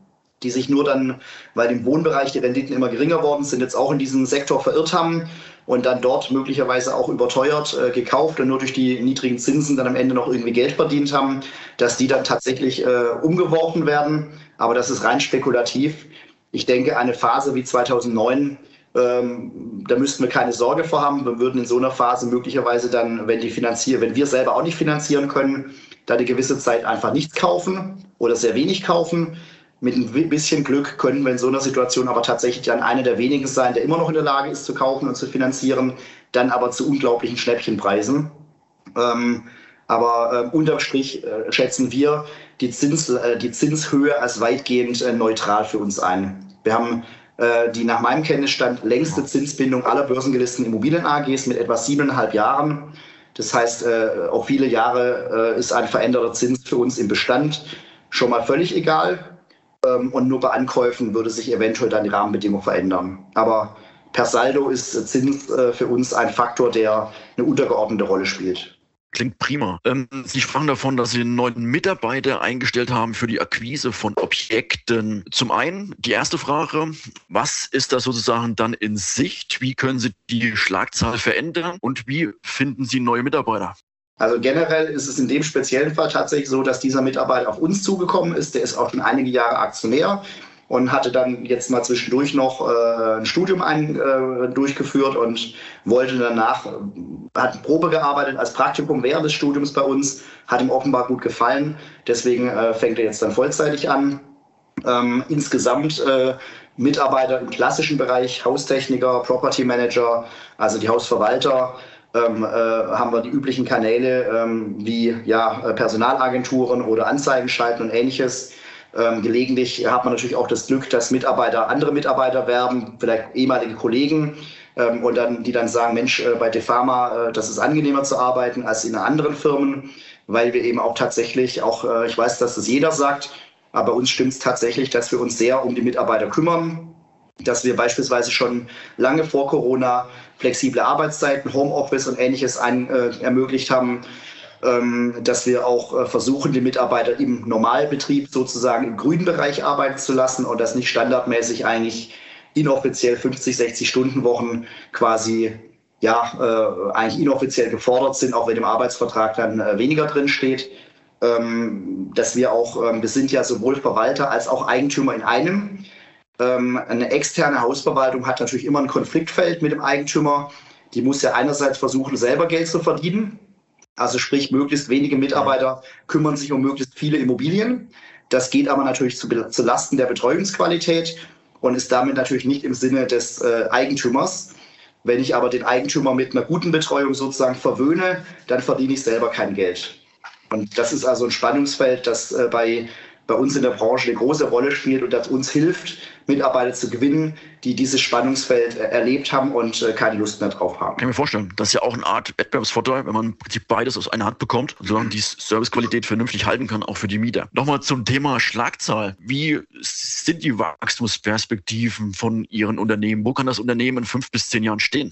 die sich nur dann, weil im Wohnbereich die Renditen immer geringer worden sind, jetzt auch in diesem Sektor verirrt haben und dann dort möglicherweise auch überteuert äh, gekauft und nur durch die niedrigen Zinsen dann am Ende noch irgendwie Geld verdient haben, dass die dann tatsächlich äh, umgeworfen werden. Aber das ist rein spekulativ. Ich denke, eine Phase wie 2009 ähm, da müssten wir keine Sorge vor haben. Wir würden in so einer Phase möglicherweise dann, wenn die finanzieren, wenn wir selber auch nicht finanzieren können, da eine gewisse Zeit einfach nichts kaufen oder sehr wenig kaufen. Mit ein bisschen Glück können wir in so einer Situation aber tatsächlich dann einer der wenigen sein, der immer noch in der Lage ist zu kaufen und zu finanzieren, dann aber zu unglaublichen Schnäppchenpreisen. Ähm, aber äh, unterm Strich äh, schätzen wir die, Zins, äh, die Zinshöhe als weitgehend äh, neutral für uns ein. Wir haben die nach meinem Kenntnisstand längste Zinsbindung aller börsengelisteten Immobilien-AGs mit etwa siebeneinhalb Jahren. Das heißt, äh, auf viele Jahre äh, ist ein veränderter Zins für uns im Bestand schon mal völlig egal. Ähm, und nur bei Ankäufen würde sich eventuell dann die Rahmenbedingungen verändern. Aber per Saldo ist Zins für uns ein Faktor, der eine untergeordnete Rolle spielt. Klingt prima. Ähm, Sie sprachen davon, dass Sie einen neuen Mitarbeiter eingestellt haben für die Akquise von Objekten. Zum einen die erste Frage, was ist da sozusagen dann in Sicht? Wie können Sie die Schlagzahl verändern und wie finden Sie neue Mitarbeiter? Also generell ist es in dem speziellen Fall tatsächlich so, dass dieser Mitarbeiter auf uns zugekommen ist. Der ist auch schon einige Jahre Aktionär und hatte dann jetzt mal zwischendurch noch äh, ein Studium ein, äh, durchgeführt und wollte danach, äh, hat Probe gearbeitet als Praktikum während des Studiums bei uns, hat ihm offenbar gut gefallen, deswegen äh, fängt er jetzt dann vollzeitig an. Ähm, insgesamt äh, Mitarbeiter im klassischen Bereich, Haustechniker, Property Manager, also die Hausverwalter, ähm, äh, haben wir die üblichen Kanäle ähm, wie ja, Personalagenturen oder Anzeigen schalten und ähnliches ähm, gelegentlich hat man natürlich auch das Glück, dass Mitarbeiter andere Mitarbeiter werben, vielleicht ehemalige Kollegen, ähm, und dann, die dann sagen, Mensch, äh, bei Defama, äh, das ist angenehmer zu arbeiten als in anderen Firmen, weil wir eben auch tatsächlich, auch äh, ich weiß, dass das jeder sagt, aber uns stimmt es tatsächlich, dass wir uns sehr um die Mitarbeiter kümmern, dass wir beispielsweise schon lange vor Corona flexible Arbeitszeiten, Homeoffice und ähnliches ein, äh, ermöglicht haben, dass wir auch äh, versuchen, die Mitarbeiter im Normalbetrieb sozusagen im grünen Bereich arbeiten zu lassen und das nicht standardmäßig eigentlich inoffiziell 50, 60 Stunden Wochen quasi ja äh, eigentlich inoffiziell gefordert sind, auch wenn im Arbeitsvertrag dann äh, weniger drin steht. Ähm, dass wir auch, ähm, wir sind ja sowohl Verwalter als auch Eigentümer in einem. Ähm, eine externe Hausverwaltung hat natürlich immer ein Konfliktfeld mit dem Eigentümer. Die muss ja einerseits versuchen, selber Geld zu verdienen also sprich, möglichst wenige Mitarbeiter kümmern sich um möglichst viele Immobilien. Das geht aber natürlich zu, zu Lasten der Betreuungsqualität und ist damit natürlich nicht im Sinne des äh, Eigentümers. Wenn ich aber den Eigentümer mit einer guten Betreuung sozusagen verwöhne, dann verdiene ich selber kein Geld. Und das ist also ein Spannungsfeld, das äh, bei bei uns in der Branche eine große Rolle spielt und das uns hilft, Mitarbeiter zu gewinnen, die dieses Spannungsfeld äh, erlebt haben und äh, keine Lust mehr drauf haben. Kann ich mir vorstellen. Das ist ja auch eine Art Wettbewerbsvorteil, wenn man im Prinzip beides aus einer Hand bekommt solange die Servicequalität vernünftig halten kann, auch für die Mieter. Nochmal zum Thema Schlagzahl. Wie sind die Wachstumsperspektiven von Ihren Unternehmen? Wo kann das Unternehmen in fünf bis zehn Jahren stehen?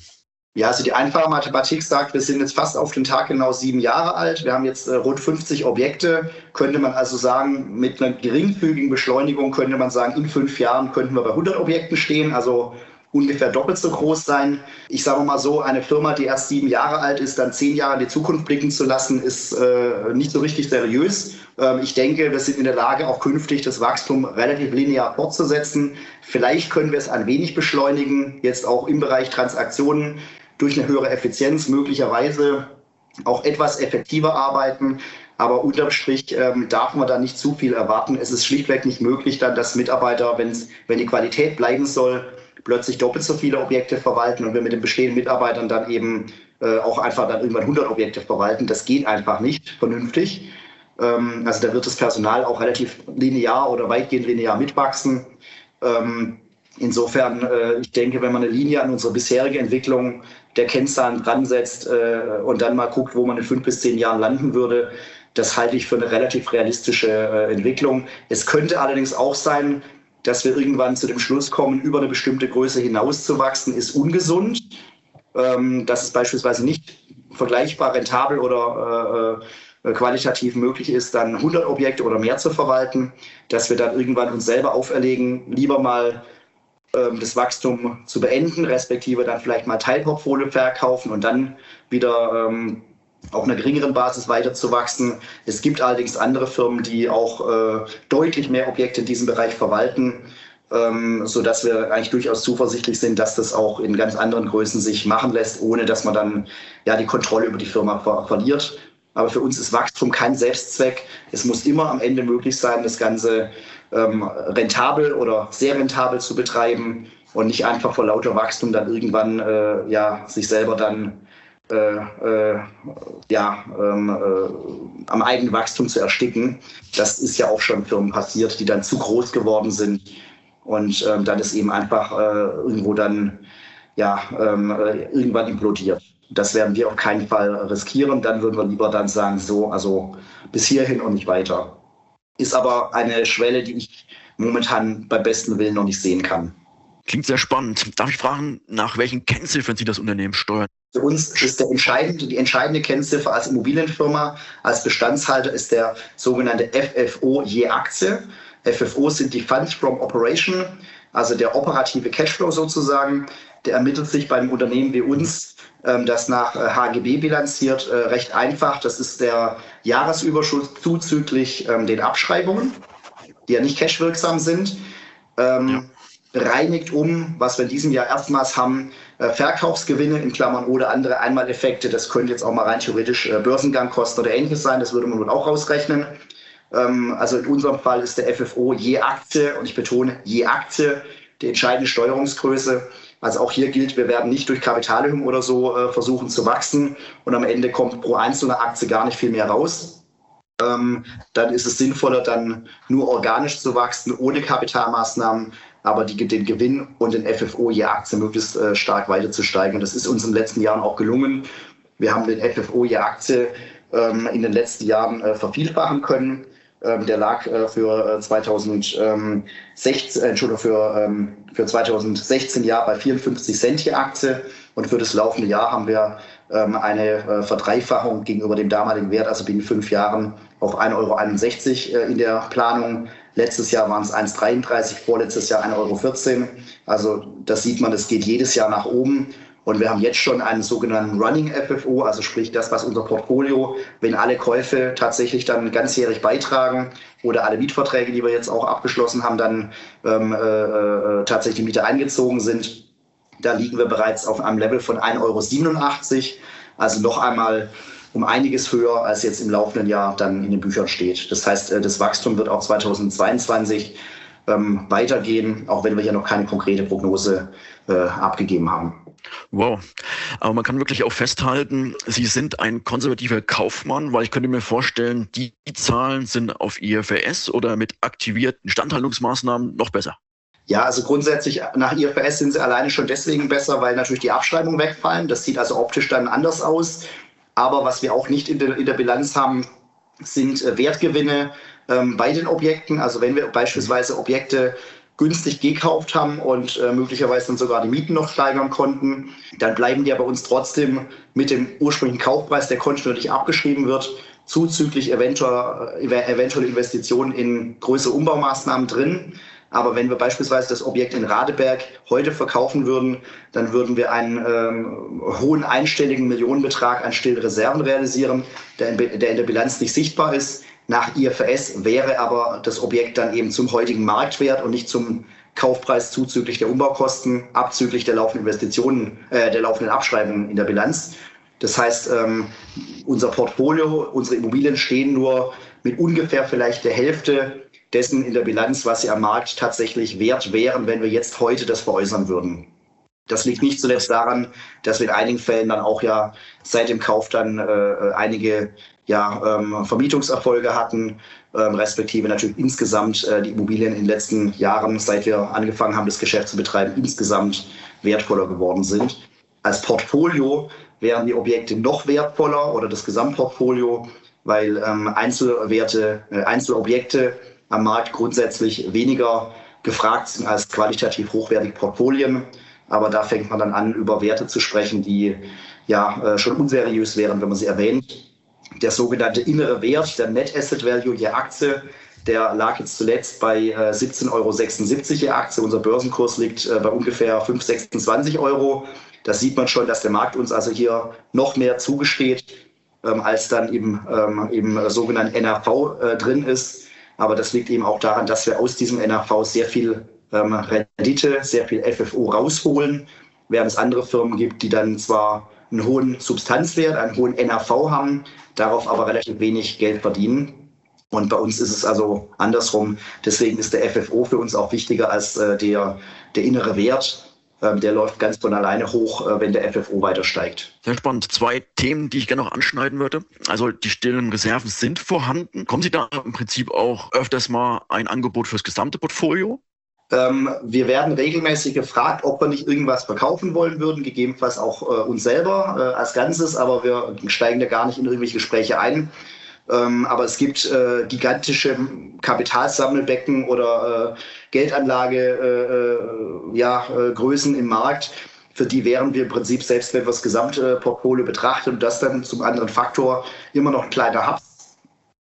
Ja, also die einfache Mathematik sagt, wir sind jetzt fast auf den Tag genau sieben Jahre alt. Wir haben jetzt äh, rund 50 Objekte. Könnte man also sagen, mit einer geringfügigen Beschleunigung könnte man sagen, in fünf Jahren könnten wir bei 100 Objekten stehen. Also ungefähr doppelt so groß sein. Ich sage mal so, eine Firma, die erst sieben Jahre alt ist, dann zehn Jahre in die Zukunft blicken zu lassen, ist äh, nicht so richtig seriös. Ähm, ich denke, wir sind in der Lage, auch künftig das Wachstum relativ linear fortzusetzen. Vielleicht können wir es ein wenig beschleunigen, jetzt auch im Bereich Transaktionen durch eine höhere Effizienz möglicherweise auch etwas effektiver arbeiten. Aber unterm Strich ähm, darf man da nicht zu viel erwarten. Es ist schlichtweg nicht möglich, dann, dass Mitarbeiter, wenn's, wenn die Qualität bleiben soll, plötzlich doppelt so viele Objekte verwalten und wir mit den bestehenden Mitarbeitern dann eben äh, auch einfach dann irgendwann 100 Objekte verwalten. Das geht einfach nicht vernünftig. Ähm, also da wird das Personal auch relativ linear oder weitgehend linear mitwachsen. Ähm, insofern, äh, ich denke, wenn man eine Linie an unsere bisherige Entwicklung der Kennzahlen dran setzt äh, und dann mal guckt, wo man in fünf bis zehn Jahren landen würde, das halte ich für eine relativ realistische äh, Entwicklung. Es könnte allerdings auch sein, dass wir irgendwann zu dem Schluss kommen, über eine bestimmte Größe hinauszuwachsen, ist ungesund. Ähm, dass es beispielsweise nicht vergleichbar rentabel oder äh, äh qualitativ möglich ist, dann 100 Objekte oder mehr zu verwalten, dass wir dann irgendwann uns selber auferlegen, lieber mal das Wachstum zu beenden, respektive dann vielleicht mal Teilportfolio verkaufen und dann wieder ähm, auf einer geringeren Basis weiter zu wachsen. Es gibt allerdings andere Firmen, die auch äh, deutlich mehr Objekte in diesem Bereich verwalten, ähm, so dass wir eigentlich durchaus zuversichtlich sind, dass das auch in ganz anderen Größen sich machen lässt, ohne dass man dann ja die Kontrolle über die Firma ver verliert. Aber für uns ist Wachstum kein Selbstzweck. Es muss immer am Ende möglich sein, das Ganze ähm, rentabel oder sehr rentabel zu betreiben und nicht einfach vor lauter Wachstum dann irgendwann äh, ja sich selber dann äh, äh, ja, ähm, äh, am eigenen Wachstum zu ersticken. Das ist ja auch schon Firmen passiert, die dann zu groß geworden sind und ähm, dann ist eben einfach äh, irgendwo dann ja, ähm, äh, irgendwann implodiert. Das werden wir auf keinen Fall riskieren. Dann würden wir lieber dann sagen, so, also bis hierhin und nicht weiter. Ist aber eine Schwelle, die ich momentan beim besten Willen noch nicht sehen kann. Klingt sehr spannend. Darf ich fragen, nach welchen Kennziffern Sie das Unternehmen steuern? Für uns ist der entscheidende, die entscheidende Kennziffer als Immobilienfirma, als Bestandshalter ist der sogenannte FFO je Aktie. FFO sind die Funds from Operation, also der operative Cashflow sozusagen. Der ermittelt sich bei einem Unternehmen wie uns, das nach HGB äh, bilanziert, äh, recht einfach. Das ist der Jahresüberschuss zuzüglich ähm, den Abschreibungen, die ja nicht cashwirksam sind. Ähm, ja reinigt um, was wir in diesem Jahr erstmals haben, äh, Verkaufsgewinne in Klammern oder andere Einmaleffekte. Das könnte jetzt auch mal rein theoretisch Börsengangkosten oder ähnliches sein. Das würde man wohl auch rausrechnen. Ähm, also in unserem Fall ist der FFO je Aktie und ich betone je Aktie die entscheidende Steuerungsgröße. Also auch hier gilt, wir werden nicht durch Kapitalerhöhung oder so äh, versuchen zu wachsen und am Ende kommt pro einzelne Aktie gar nicht viel mehr raus. Ähm, dann ist es sinnvoller, dann nur organisch zu wachsen, ohne Kapitalmaßnahmen, aber die, den Gewinn und den FFO je Aktie möglichst äh, stark weiter zu steigern. Das ist uns in den letzten Jahren auch gelungen. Wir haben den FFO je Aktie ähm, in den letzten Jahren äh, vervielfachen können. Ähm, der lag äh, für 2016, äh, Entschuldigung, für, ähm, für 2016 Jahr bei 54 Cent je Aktie und für das laufende Jahr haben wir ähm, eine äh, Verdreifachung gegenüber dem damaligen Wert, also binnen fünf Jahren auf 1,61 Euro in der Planung Letztes Jahr waren es 1,33, vorletztes Jahr 1,14 Euro. Also das sieht man, das geht jedes Jahr nach oben. Und wir haben jetzt schon einen sogenannten Running FFO, also sprich das, was unser Portfolio, wenn alle Käufe tatsächlich dann ganzjährig beitragen oder alle Mietverträge, die wir jetzt auch abgeschlossen haben, dann ähm, äh, äh tatsächlich die Miete eingezogen sind. Da liegen wir bereits auf einem Level von 1,87 Euro. Also noch einmal um einiges höher, als jetzt im laufenden Jahr dann in den Büchern steht. Das heißt, äh, das Wachstum wird auch 2022 ähm, weitergehen, auch wenn wir hier noch keine konkrete Prognose äh, abgegeben haben. Wow. Aber man kann wirklich auch festhalten, Sie sind ein konservativer Kaufmann, weil ich könnte mir vorstellen, die Zahlen sind auf IFRS oder mit aktivierten Standhaltungsmaßnahmen noch besser. Ja, also grundsätzlich nach IFRS sind sie alleine schon deswegen besser, weil natürlich die Abschreibungen wegfallen. Das sieht also optisch dann anders aus. Aber was wir auch nicht in der, in der Bilanz haben, sind äh, Wertgewinne ähm, bei den Objekten. Also wenn wir beispielsweise Objekte günstig gekauft haben und äh, möglicherweise dann sogar die Mieten noch steigern konnten, dann bleiben die ja bei uns trotzdem mit dem ursprünglichen Kaufpreis, der kontinuierlich abgeschrieben wird, zuzüglich äh, eventuelle Investitionen in größere Umbaumaßnahmen drin. Aber wenn wir beispielsweise das Objekt in Radeberg heute verkaufen würden, dann würden wir einen ähm, hohen einstelligen Millionenbetrag an stillen Reserven realisieren, der in, der in der Bilanz nicht sichtbar ist. Nach IFRS wäre aber das Objekt dann eben zum heutigen Marktwert und nicht zum Kaufpreis zuzüglich der Umbaukosten, abzüglich der laufenden Investitionen, äh, der laufenden Abschreibungen in der Bilanz. Das heißt, ähm, unser Portfolio, unsere Immobilien stehen nur mit ungefähr vielleicht der Hälfte dessen in der Bilanz, was sie am Markt tatsächlich wert wären, wenn wir jetzt heute das veräußern würden. Das liegt nicht zuletzt daran, dass wir in einigen Fällen dann auch ja seit dem Kauf dann äh, einige ja, ähm, Vermietungserfolge hatten, ähm, respektive natürlich insgesamt äh, die Immobilien in den letzten Jahren, seit wir angefangen haben, das Geschäft zu betreiben, insgesamt wertvoller geworden sind. Als Portfolio wären die Objekte noch wertvoller oder das Gesamtportfolio, weil ähm, Einzelwerte, äh, Einzelobjekte am Markt grundsätzlich weniger gefragt sind als qualitativ hochwertige Portfolien. Aber da fängt man dann an, über Werte zu sprechen, die ja äh, schon unseriös wären, wenn man sie erwähnt. Der sogenannte innere Wert, der Net Asset Value je Aktie, der lag jetzt zuletzt bei äh, 17,76 Euro je Aktie. Unser Börsenkurs liegt äh, bei ungefähr 5,26 Euro. Da sieht man schon, dass der Markt uns also hier noch mehr zugesteht, ähm, als dann im, ähm, im sogenannten NRV äh, drin ist. Aber das liegt eben auch daran, dass wir aus diesem NRV sehr viel ähm, Rendite, sehr viel FFO rausholen, während es andere Firmen gibt, die dann zwar einen hohen Substanzwert, einen hohen NRV haben, darauf aber relativ wenig Geld verdienen. Und bei uns ist es also andersrum. Deswegen ist der FFO für uns auch wichtiger als äh, der, der innere Wert. Ähm, der läuft ganz von alleine hoch, äh, wenn der FFO weiter steigt. Sehr spannend. Zwei Themen, die ich gerne noch anschneiden würde. Also die stillen Reserven sind vorhanden. Kommen Sie da im Prinzip auch öfters mal ein Angebot fürs gesamte Portfolio? Ähm, wir werden regelmäßig gefragt, ob wir nicht irgendwas verkaufen wollen würden, gegebenenfalls auch äh, uns selber äh, als Ganzes, aber wir steigen da gar nicht in irgendwelche Gespräche ein. Ähm, aber es gibt äh, gigantische Kapitalsammelbecken oder äh, Geldanlage, äh, äh, ja, Größen im Markt, für die wären wir im Prinzip, selbst wenn wir das gesamte Portfolio betrachten und das dann zum anderen Faktor, immer noch ein kleiner Hub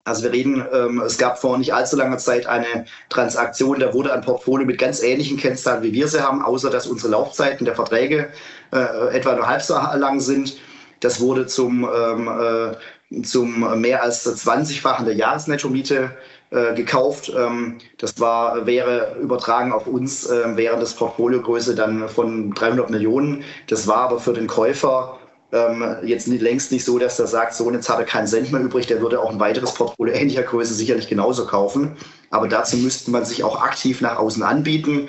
also wir reden, ähm, es gab vor nicht allzu langer Zeit eine Transaktion, da wurde ein Portfolio mit ganz ähnlichen Kennzahlen, wie wir sie haben, außer dass unsere Laufzeiten der Verträge äh, etwa nur halb so lang sind. Das wurde zum, ähm, äh, zum mehr als 20-fachen der Jahresnettomiete äh, gekauft. Ähm, das war, wäre übertragen auf uns, äh, wäre das Portfoliogröße dann von 300 Millionen. Das war aber für den Käufer ähm, jetzt nicht, längst nicht so, dass er sagt, so, jetzt hat er keinen Cent mehr übrig, der würde auch ein weiteres Portfolio ähnlicher Größe sicherlich genauso kaufen. Aber dazu müsste man sich auch aktiv nach außen anbieten.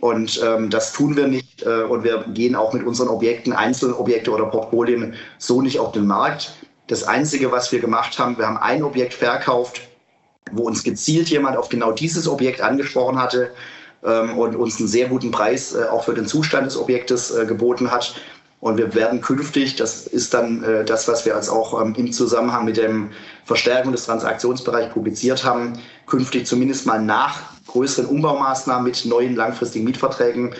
Und ähm, das tun wir nicht. Äh, und wir gehen auch mit unseren Objekten, Einzelobjekte oder Portfolien so nicht auf den Markt. Das Einzige, was wir gemacht haben, wir haben ein Objekt verkauft, wo uns gezielt jemand auf genau dieses Objekt angesprochen hatte ähm, und uns einen sehr guten Preis äh, auch für den Zustand des Objektes äh, geboten hat. Und wir werden künftig, das ist dann äh, das, was wir als auch ähm, im Zusammenhang mit dem Verstärkung des Transaktionsbereichs publiziert haben, künftig zumindest mal nach größeren Umbaumaßnahmen mit neuen langfristigen Mietverträgen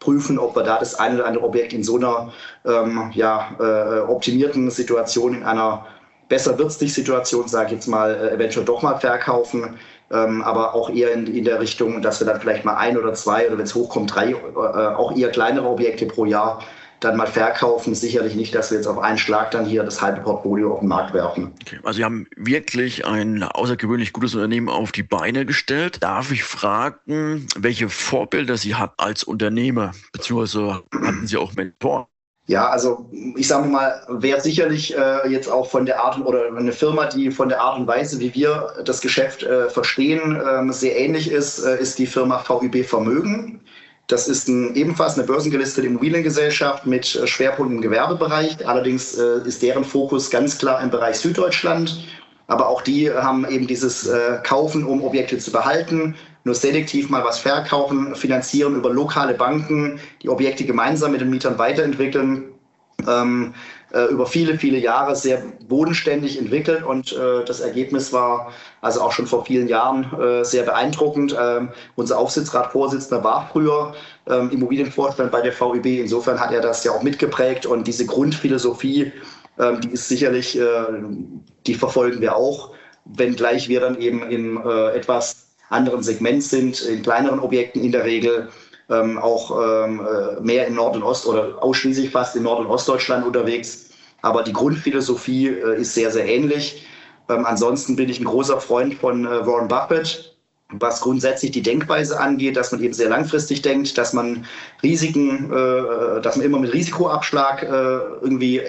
prüfen, ob wir da das eine oder andere Objekt in so einer ähm, ja, äh, optimierten Situation, in einer besser wird's nicht Situation, sage ich jetzt mal, äh, eventuell doch mal verkaufen. Ähm, aber auch eher in, in, der Richtung, dass wir dann vielleicht mal ein oder zwei oder wenn es hochkommt, drei, äh, auch eher kleinere Objekte pro Jahr dann mal verkaufen. Sicherlich nicht, dass wir jetzt auf einen Schlag dann hier das halbe Portfolio auf den Markt werfen. Okay, also Sie haben wirklich ein außergewöhnlich gutes Unternehmen auf die Beine gestellt. Darf ich fragen, welche Vorbilder Sie hat als Unternehmer, beziehungsweise hatten Sie auch Mentoren? Ja, also ich sage mal, wer sicherlich äh, jetzt auch von der Art oder eine Firma, die von der Art und Weise, wie wir das Geschäft äh, verstehen, äh, sehr ähnlich ist, äh, ist die Firma VUB Vermögen. Das ist ein, ebenfalls eine börsengelistete Immobiliengesellschaft mit äh, Schwerpunkt im Gewerbebereich. Allerdings äh, ist deren Fokus ganz klar im Bereich Süddeutschland. Aber auch die haben eben dieses äh, Kaufen, um Objekte zu behalten, nur selektiv mal was verkaufen, finanzieren über lokale Banken, die Objekte gemeinsam mit den Mietern weiterentwickeln. Äh, über viele, viele Jahre sehr bodenständig entwickelt und äh, das Ergebnis war also auch schon vor vielen Jahren äh, sehr beeindruckend. Ähm, unser Aufsichtsratsvorsitzender war früher ähm, Immobilienvorstand bei der VEB. Insofern hat er das ja auch mitgeprägt und diese Grundphilosophie, ähm, die ist sicherlich, äh, die verfolgen wir auch, wenngleich wir dann eben in äh, etwas anderen Segment sind, in kleineren Objekten in der Regel ähm, auch ähm, äh, mehr in Nord- und Ost- oder ausschließlich fast in Nord- und Ostdeutschland unterwegs. Aber die Grundphilosophie äh, ist sehr, sehr ähnlich. Ähm, ansonsten bin ich ein großer Freund von äh, Warren Buffett, was grundsätzlich die Denkweise angeht, dass man eben sehr langfristig denkt, dass man Risiken, äh, dass man immer mit Risikoabschlag äh, irgendwie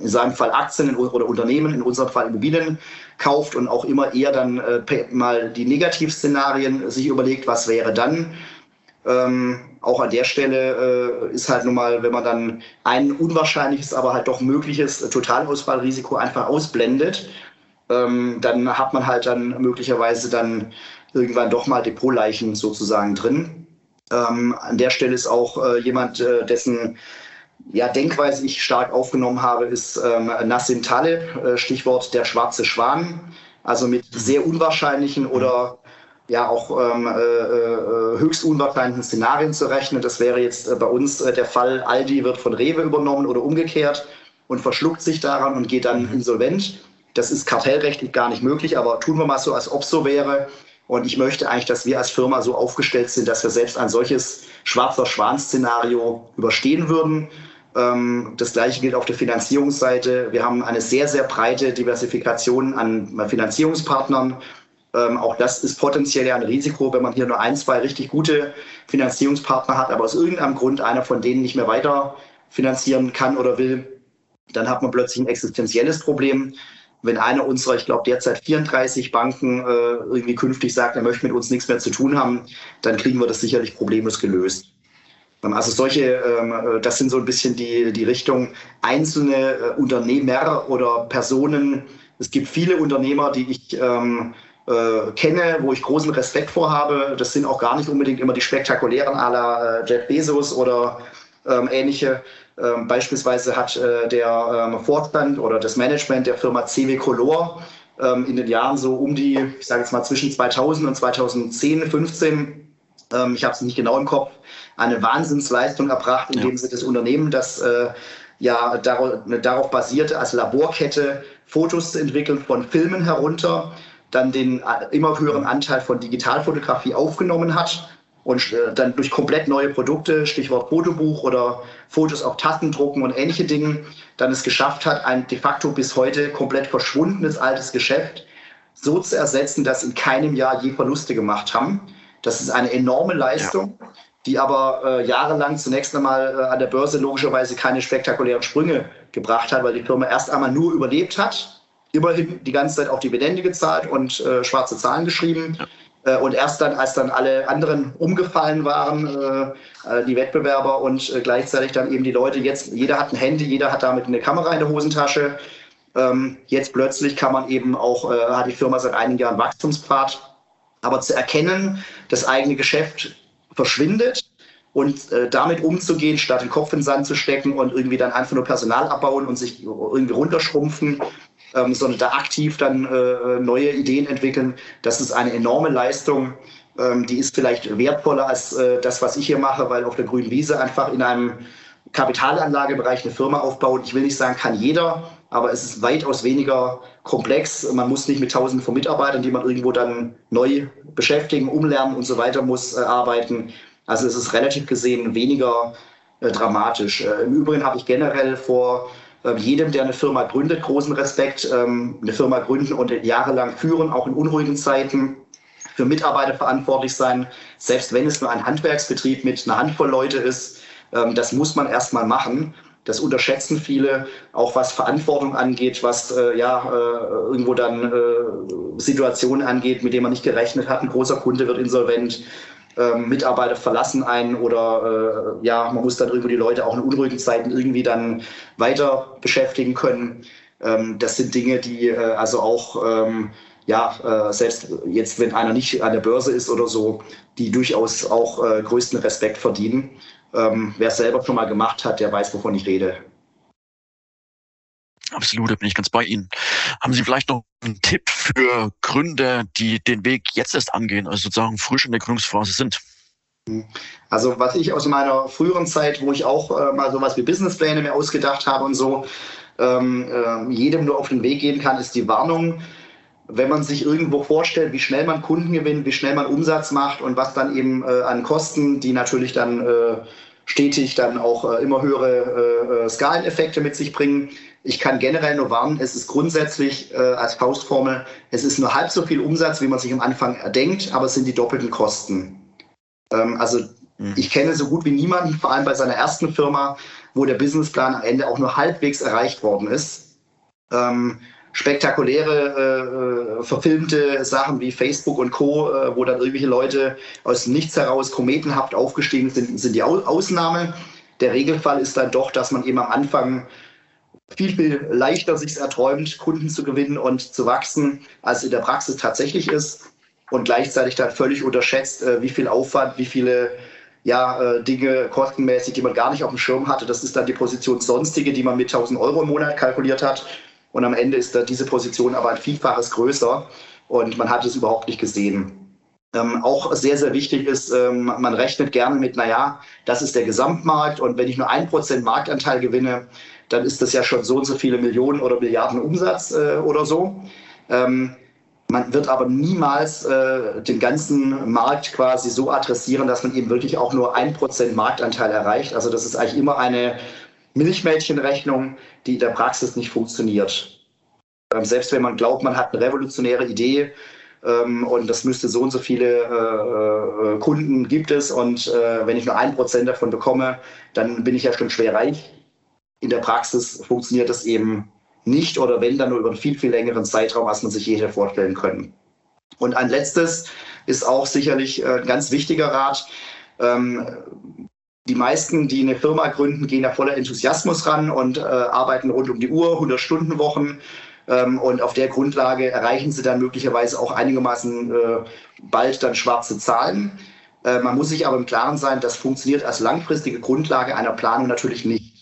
in seinem Fall Aktien oder Unternehmen, in unserem Fall Immobilien kauft und auch immer eher dann äh, mal die Negativszenarien sich überlegt, was wäre dann. Ähm, auch an der Stelle äh, ist halt nun mal, wenn man dann ein unwahrscheinliches, aber halt doch mögliches Totalausfallrisiko einfach ausblendet, ähm, dann hat man halt dann möglicherweise dann irgendwann doch mal Depotleichen sozusagen drin. Ähm, an der Stelle ist auch äh, jemand, äh, dessen ja, Denkweise ich stark aufgenommen habe, ist ähm, Nassim Taleb, äh, Stichwort der schwarze Schwan. Also mit sehr unwahrscheinlichen oder ja auch ähm, äh, äh, höchst unwahrscheinlichen Szenarien zu rechnen. Das wäre jetzt äh, bei uns äh, der Fall, Aldi wird von Rewe übernommen oder umgekehrt und verschluckt sich daran und geht dann mhm. insolvent. Das ist kartellrechtlich gar nicht möglich, aber tun wir mal so, als ob so wäre. Und ich möchte eigentlich, dass wir als Firma so aufgestellt sind, dass wir selbst ein solches schwarzer Schwan-Szenario überstehen würden. Ähm, das gleiche gilt auf der Finanzierungsseite. Wir haben eine sehr, sehr breite Diversifikation an Finanzierungspartnern. Ähm, auch das ist potenziell ja ein Risiko, wenn man hier nur ein, zwei richtig gute Finanzierungspartner hat, aber aus irgendeinem Grund einer von denen nicht mehr weiter finanzieren kann oder will, dann hat man plötzlich ein existenzielles Problem. Wenn einer unserer, ich glaube derzeit 34 Banken äh, irgendwie künftig sagt, er möchte mit uns nichts mehr zu tun haben, dann kriegen wir das sicherlich problemlos gelöst. Ähm, also solche, ähm, äh, das sind so ein bisschen die, die Richtung einzelne äh, Unternehmer oder Personen. Es gibt viele Unternehmer, die ich ähm, äh, kenne, wo ich großen Respekt vor habe. Das sind auch gar nicht unbedingt immer die spektakulären à la äh, Jeff Bezos oder ähm, ähnliche. Ähm, beispielsweise hat äh, der ähm, Vorstand oder das Management der Firma CW Color ähm, in den Jahren so um die, ich sage jetzt mal zwischen 2000 und 2010, 15, ähm, ich habe es nicht genau im Kopf, eine Wahnsinnsleistung erbracht, indem ja. sie das Unternehmen, das äh, ja darauf, darauf basierte, als Laborkette Fotos zu entwickeln von Filmen herunter dann den äh, immer höheren Anteil von Digitalfotografie aufgenommen hat und äh, dann durch komplett neue Produkte, Stichwort Fotobuch oder Fotos auf Tasten drucken und ähnliche Dinge, dann es geschafft hat, ein de facto bis heute komplett verschwundenes altes Geschäft so zu ersetzen, dass in keinem Jahr je Verluste gemacht haben. Das ist eine enorme Leistung, ja. die aber äh, jahrelang zunächst einmal äh, an der Börse logischerweise keine spektakulären Sprünge gebracht hat, weil die Firma erst einmal nur überlebt hat immerhin die ganze Zeit auch Dividende gezahlt und äh, schwarze Zahlen geschrieben. Ja. Äh, und erst dann, als dann alle anderen umgefallen waren, äh, äh die Wettbewerber und gleichzeitig dann eben die Leute, jetzt jeder hat ein Handy, jeder hat damit eine Kamera in der Hosentasche. Ähm, jetzt plötzlich kann man eben auch, hat die Firma seit einigen Jahren Wachstumspfad. Aber zu erkennen, das eigene Geschäft verschwindet und äh, damit umzugehen, statt den Kopf in den Sand zu stecken und irgendwie dann einfach nur Personal abbauen und sich irgendwie runterschrumpfen, ähm, sondern da aktiv dann äh, neue Ideen entwickeln. Das ist eine enorme Leistung. Ähm, die ist vielleicht wertvoller als äh, das, was ich hier mache, weil auf der grünen Wiese einfach in einem Kapitalanlagebereich eine Firma aufbauen. Ich will nicht sagen, kann jeder, aber es ist weitaus weniger komplex. Man muss nicht mit tausenden von Mitarbeitern, die man irgendwo dann neu beschäftigen, umlernen und so weiter muss, äh, arbeiten. Also es ist relativ gesehen weniger äh, dramatisch. Äh, Im Übrigen habe ich generell vor jedem, der eine Firma gründet, großen Respekt. Ähm, eine Firma gründen und jahrelang führen, auch in unruhigen Zeiten, für Mitarbeiter verantwortlich sein, selbst wenn es nur ein Handwerksbetrieb mit einer Handvoll Leute ist. Ähm, das muss man erstmal machen. Das unterschätzen viele, auch was Verantwortung angeht, was äh, ja äh, irgendwo dann äh, Situationen angeht, mit denen man nicht gerechnet hat. Ein großer Kunde wird insolvent ähm, Mitarbeiter verlassen einen oder äh, ja, man muss dann irgendwie die Leute auch in unruhigen Zeiten irgendwie dann weiter beschäftigen können. Ähm, das sind Dinge, die äh, also auch ähm, ja, äh, selbst jetzt, wenn einer nicht an der Börse ist oder so, die durchaus auch äh, größten Respekt verdienen. Ähm, wer es selber schon mal gemacht hat, der weiß, wovon ich rede. Absolut, da bin ich ganz bei Ihnen. Haben Sie vielleicht noch einen Tipp für Gründer, die den Weg jetzt erst angehen, also sozusagen frisch in der Gründungsphase sind? Also was ich aus meiner früheren Zeit, wo ich auch äh, mal sowas wie Businesspläne mir ausgedacht habe und so, ähm, äh, jedem nur auf den Weg gehen kann, ist die Warnung, wenn man sich irgendwo vorstellt, wie schnell man Kunden gewinnt, wie schnell man Umsatz macht und was dann eben äh, an Kosten, die natürlich dann äh, stetig dann auch äh, immer höhere äh, Skaleneffekte mit sich bringen. Ich kann generell nur warnen, es ist grundsätzlich äh, als Faustformel, es ist nur halb so viel Umsatz, wie man sich am Anfang erdenkt, aber es sind die doppelten Kosten. Ähm, also mhm. ich kenne so gut wie niemanden, vor allem bei seiner ersten Firma, wo der Businessplan am Ende auch nur halbwegs erreicht worden ist. Ähm, spektakuläre äh, verfilmte Sachen wie Facebook und Co., äh, wo dann irgendwelche Leute aus nichts heraus kometenhaft aufgestiegen sind, sind die Ausnahme. Der Regelfall ist dann doch, dass man eben am Anfang viel, viel leichter sich erträumt, Kunden zu gewinnen und zu wachsen, als in der Praxis tatsächlich ist. Und gleichzeitig dann völlig unterschätzt, äh, wie viel Aufwand, wie viele ja, äh, Dinge kostenmäßig, die man gar nicht auf dem Schirm hatte. Das ist dann die Position Sonstige, die man mit 1000 Euro im Monat kalkuliert hat. Und am Ende ist da diese Position aber ein Vielfaches größer und man hat es überhaupt nicht gesehen. Ähm, auch sehr, sehr wichtig ist, ähm, man rechnet gerne mit, naja, das ist der Gesamtmarkt und wenn ich nur ein Prozent Marktanteil gewinne, dann ist das ja schon so und so viele Millionen oder Milliarden Umsatz äh, oder so. Ähm, man wird aber niemals äh, den ganzen Markt quasi so adressieren, dass man eben wirklich auch nur ein Prozent Marktanteil erreicht. Also das ist eigentlich immer eine Milchmädchenrechnung, die in der Praxis nicht funktioniert. Ähm, selbst wenn man glaubt, man hat eine revolutionäre Idee ähm, und das müsste so und so viele äh, äh, Kunden gibt es und äh, wenn ich nur ein Prozent davon bekomme, dann bin ich ja schon schwer reich. In der Praxis funktioniert das eben nicht oder wenn dann nur über einen viel, viel längeren Zeitraum, als man sich je hätte vorstellen können. Und ein letztes ist auch sicherlich äh, ein ganz wichtiger Rat. Ähm, die meisten, die eine Firma gründen, gehen da voller Enthusiasmus ran und äh, arbeiten rund um die Uhr, 100-Stunden-Wochen. Ähm, und auf der Grundlage erreichen sie dann möglicherweise auch einigermaßen äh, bald dann schwarze Zahlen. Man muss sich aber im Klaren sein, das funktioniert als langfristige Grundlage einer Planung natürlich nicht.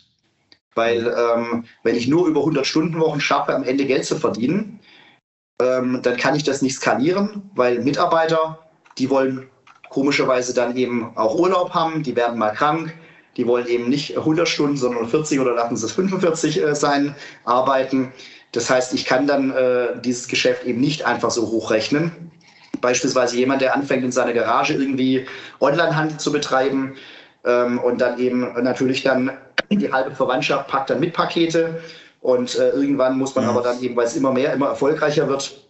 Weil ähm, wenn ich nur über 100-Stunden-Wochen schaffe, am Ende Geld zu verdienen, ähm, dann kann ich das nicht skalieren, weil Mitarbeiter, die wollen komischerweise dann eben auch Urlaub haben, die werden mal krank, die wollen eben nicht 100 Stunden, sondern 40 oder lassen sie es 45 äh, sein, arbeiten. Das heißt, ich kann dann äh, dieses Geschäft eben nicht einfach so hochrechnen. Beispielsweise jemand, der anfängt in seiner Garage irgendwie Onlinehandel zu betreiben ähm, und dann eben natürlich dann die halbe Verwandtschaft packt dann mit Pakete und äh, irgendwann muss man ja. aber dann eben, weil es immer mehr, immer erfolgreicher wird,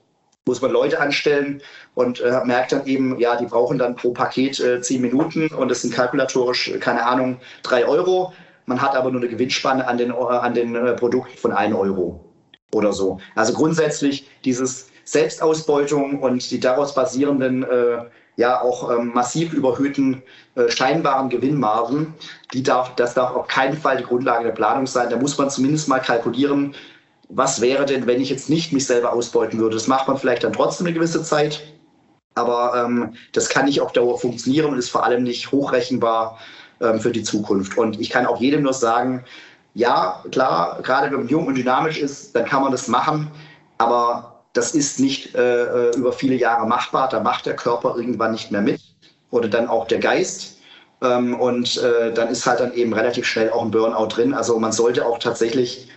muss man Leute anstellen und äh, merkt dann eben, ja, die brauchen dann pro Paket äh, zehn Minuten und das sind kalkulatorisch, keine Ahnung, drei Euro. Man hat aber nur eine Gewinnspanne an den, äh, an den äh, Produkten von ein Euro oder so. Also grundsätzlich dieses Selbstausbeutung und die daraus basierenden, äh, ja auch ähm, massiv überhöhten äh, scheinbaren Gewinnmargen, die darf, das darf auf keinen Fall die Grundlage der Planung sein. Da muss man zumindest mal kalkulieren, was wäre denn, wenn ich jetzt nicht mich selber ausbeuten würde? Das macht man vielleicht dann trotzdem eine gewisse Zeit, aber ähm, das kann nicht auf Dauer funktionieren und ist vor allem nicht hochrechenbar ähm, für die Zukunft. Und ich kann auch jedem nur sagen, ja, klar, gerade wenn man jung und dynamisch ist, dann kann man das machen, aber das ist nicht äh, äh über viele Jahre machbar. Da macht der Körper irgendwann nicht mehr mit oder dann auch der Geist. Ähm, und äh, dann ist halt dann eben relativ schnell auch ein Burnout drin. Also man sollte auch tatsächlich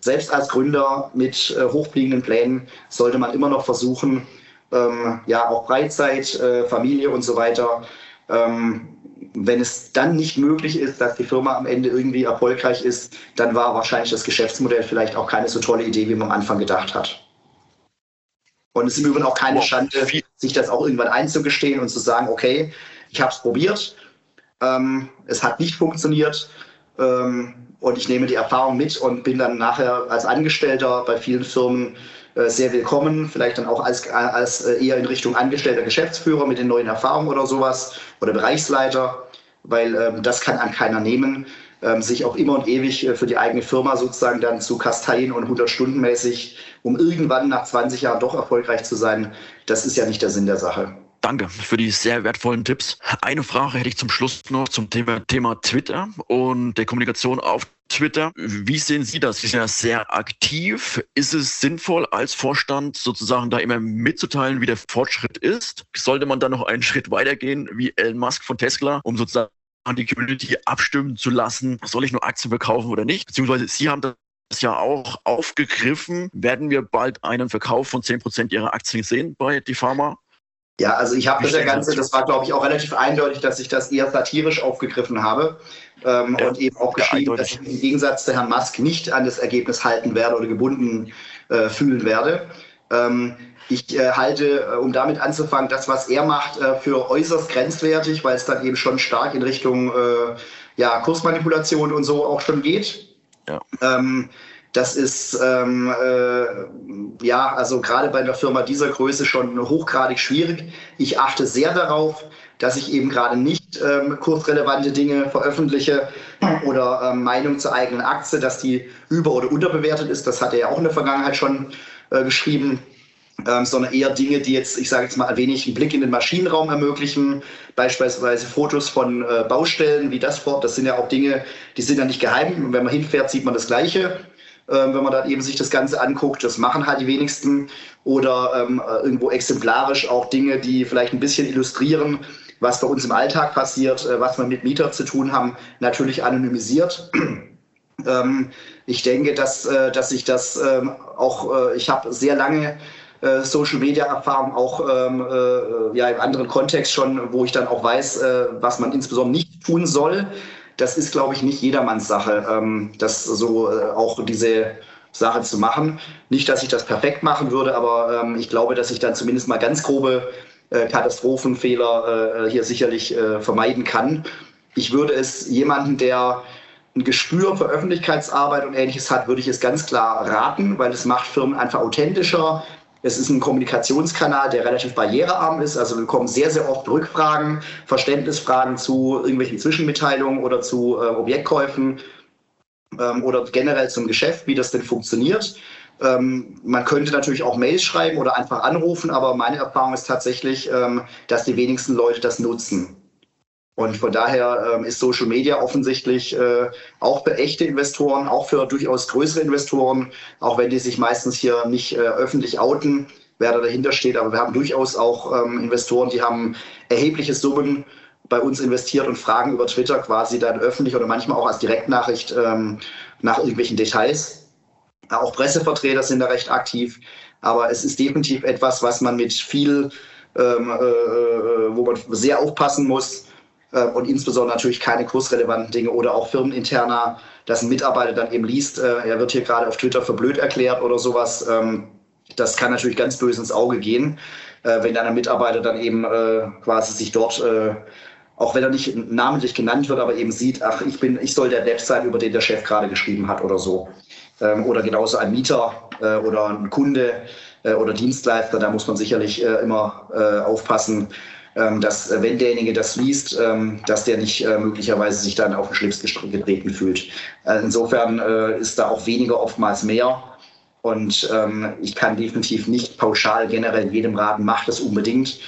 selbst als Gründer mit äh, hochfliegenden Plänen sollte man immer noch versuchen, ähm, ja, auch Freizeit, äh, Familie und so weiter. Ähm, wenn es dann nicht möglich ist, dass die Firma am Ende irgendwie erfolgreich ist, dann war wahrscheinlich das Geschäftsmodell vielleicht auch keine so tolle Idee, wie man am Anfang gedacht hat. Und es ist im Übrigen auch keine Schande, sich das auch irgendwann einzugestehen und zu sagen, okay, ich habe es probiert, ähm, es hat nicht funktioniert, ähm, und ich nehme die Erfahrung mit und bin dann nachher als Angestellter bei vielen Firmen äh, sehr willkommen, vielleicht dann auch als, als äh, eher in Richtung angestellter Geschäftsführer mit den neuen Erfahrungen oder sowas oder Bereichsleiter, weil ähm, das kann an keiner nehmen, ähm, sich auch immer und ewig äh, für die eigene Firma sozusagen dann zu kasteien und 100 Stunden mäßig, um irgendwann nach 20 Jahren doch erfolgreich zu sein, das ist ja nicht der Sinn der Sache. Danke für die sehr wertvollen Tipps. Eine Frage hätte ich zum Schluss noch zum Thema, Thema Twitter und der Kommunikation auf Twitter. Wie sehen Sie das? Sie sind ja sehr aktiv. Ist es sinnvoll, als Vorstand sozusagen da immer mitzuteilen, wie der Fortschritt ist? Sollte man da noch einen Schritt weitergehen, wie Elon Musk von Tesla, um sozusagen die Community abstimmen zu lassen, soll ich nur Aktien verkaufen oder nicht? Beziehungsweise Sie haben das ja auch aufgegriffen. Werden wir bald einen Verkauf von 10% Ihrer Aktien sehen bei die Pharma? Ja, also ich habe das ja Ganze, das war glaube ich auch relativ eindeutig, dass ich das eher satirisch aufgegriffen habe ähm, ja, und eben auch geschrieben, dass ich im Gegensatz zu Herrn Musk nicht an das Ergebnis halten werde oder gebunden äh, fühlen werde. Ähm, ich äh, halte, äh, um damit anzufangen, das, was er macht, äh, für äußerst grenzwertig, weil es dann eben schon stark in Richtung äh, ja, Kursmanipulation und so auch schon geht. Ja. Ähm, das ist ähm, äh, ja also gerade bei einer Firma dieser Größe schon hochgradig schwierig. Ich achte sehr darauf, dass ich eben gerade nicht ähm, kursrelevante Dinge veröffentliche oder ähm, Meinung zur eigenen Aktie, dass die über- oder unterbewertet ist. Das hat er ja auch in der Vergangenheit schon äh, geschrieben. Ähm, sondern eher Dinge, die jetzt, ich sage jetzt mal ein wenig einen Blick in den Maschinenraum ermöglichen, beispielsweise Fotos von äh, Baustellen wie das fort. Das sind ja auch Dinge, die sind ja nicht geheim. Wenn man hinfährt, sieht man das Gleiche. Ähm, wenn man dann eben sich das Ganze anguckt, das machen halt die wenigsten. Oder ähm, äh, irgendwo exemplarisch auch Dinge, die vielleicht ein bisschen illustrieren, was bei uns im Alltag passiert, äh, was wir mit Mieter zu tun haben, natürlich anonymisiert. ähm, ich denke, dass, äh, dass ich das ähm, auch, äh, ich habe sehr lange äh, Social Media Erfahrung auch ähm, äh, ja im anderen Kontext schon, wo ich dann auch weiß, äh, was man insbesondere nicht tun soll. Das ist, glaube ich, nicht jedermanns Sache, ähm, das so äh, auch diese Sache zu machen. Nicht, dass ich das perfekt machen würde, aber ähm, ich glaube, dass ich dann zumindest mal ganz grobe äh, Katastrophenfehler äh, hier sicherlich vermeiden kann. Ich würde es jemanden, der ein Gespür für Öffentlichkeitsarbeit und ähnliches hat, würde ich es ganz klar raten, weil es macht Firmen einfach authentischer, es ist ein Kommunikationskanal, der relativ barrierearm ist. Also wir bekommen sehr, sehr oft Rückfragen, Verständnisfragen zu irgendwelchen Zwischenmitteilungen oder zu äh, Objektkäufen ähm, oder generell zum Geschäft, wie das denn funktioniert. Ähm, man könnte natürlich auch Mails schreiben oder einfach anrufen, aber meine Erfahrung ist tatsächlich, ähm, dass die wenigsten Leute das nutzen. Und von daher ähm, ist Social Media offensichtlich äh, auch für echte Investoren, auch für durchaus größere Investoren, auch wenn die sich meistens hier nicht äh, öffentlich outen, wer da dahinter steht. Aber wir haben durchaus auch ähm, Investoren, die haben erhebliche Summen bei uns investiert und fragen über Twitter quasi dann öffentlich oder manchmal auch als Direktnachricht ähm, nach irgendwelchen Details. Auch Pressevertreter sind da recht aktiv. Aber es ist definitiv etwas, was man mit viel, ähm, äh, äh wo man sehr aufpassen muss und insbesondere natürlich keine kursrelevanten Dinge oder auch firmeninterner, dass ein Mitarbeiter dann eben liest, äh, er wird hier gerade auf Twitter für blöd erklärt oder sowas. Ähm, das kann natürlich ganz böse ins Auge gehen, äh, wenn dann ein Mitarbeiter dann eben quasi sich dort auch wenn er nicht namentlich genannt wird, aber eben sieht, ach, ich bin, ich soll der Dev sein, über den der Chef gerade geschrieben hat oder so. Ähm, oder genauso ein Mieter oder ein Kunde oder Dienstleister, da muss man sicherlich immer aufpassen, ähm, dass äh, wenn derjenige das liest, ähm, dass der nicht äh, möglicherweise sich dann auf den Schlips getreten fühlt. Äh, insofern ist da auch weniger oftmals mehr. Und ähm, ich kann definitiv nicht pauschal generell jedem raten, macht das unbedingt.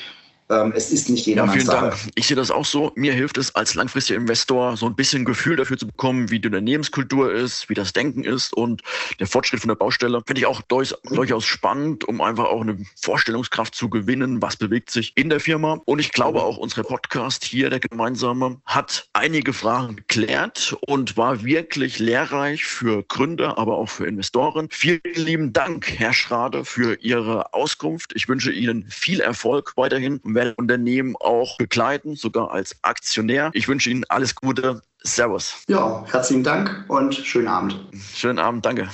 Ähm, es ist nicht jedermanns ja, vielen Sache. Dank. Ich sehe das auch so. Mir hilft es als langfristiger Investor so ein bisschen Gefühl dafür zu bekommen, wie die Unternehmenskultur ist, wie das Denken ist und der Fortschritt von der Baustelle. Finde ich auch durch, mhm. durchaus spannend, um einfach auch eine Vorstellungskraft zu gewinnen, was bewegt sich in der Firma. Und ich glaube mhm. auch, unser Podcast hier, der gemeinsame, hat einige Fragen geklärt und war wirklich lehrreich für Gründer, aber auch für Investoren. Vielen lieben Dank, Herr Schrade, für Ihre Auskunft. Ich wünsche Ihnen viel Erfolg weiterhin werde Unternehmen auch begleiten, sogar als Aktionär. Ich wünsche Ihnen alles Gute. Servus. Ja, herzlichen Dank und schönen Abend. Schönen Abend, danke.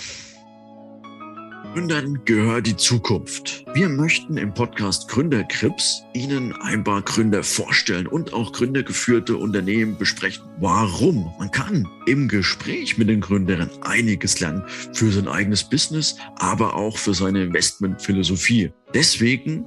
Gründern gehört die Zukunft. Wir möchten im Podcast Gründerkrips Ihnen ein paar Gründer vorstellen und auch gründergeführte Unternehmen besprechen. Warum? Man kann im Gespräch mit den Gründern einiges lernen für sein eigenes Business, aber auch für seine Investmentphilosophie. Deswegen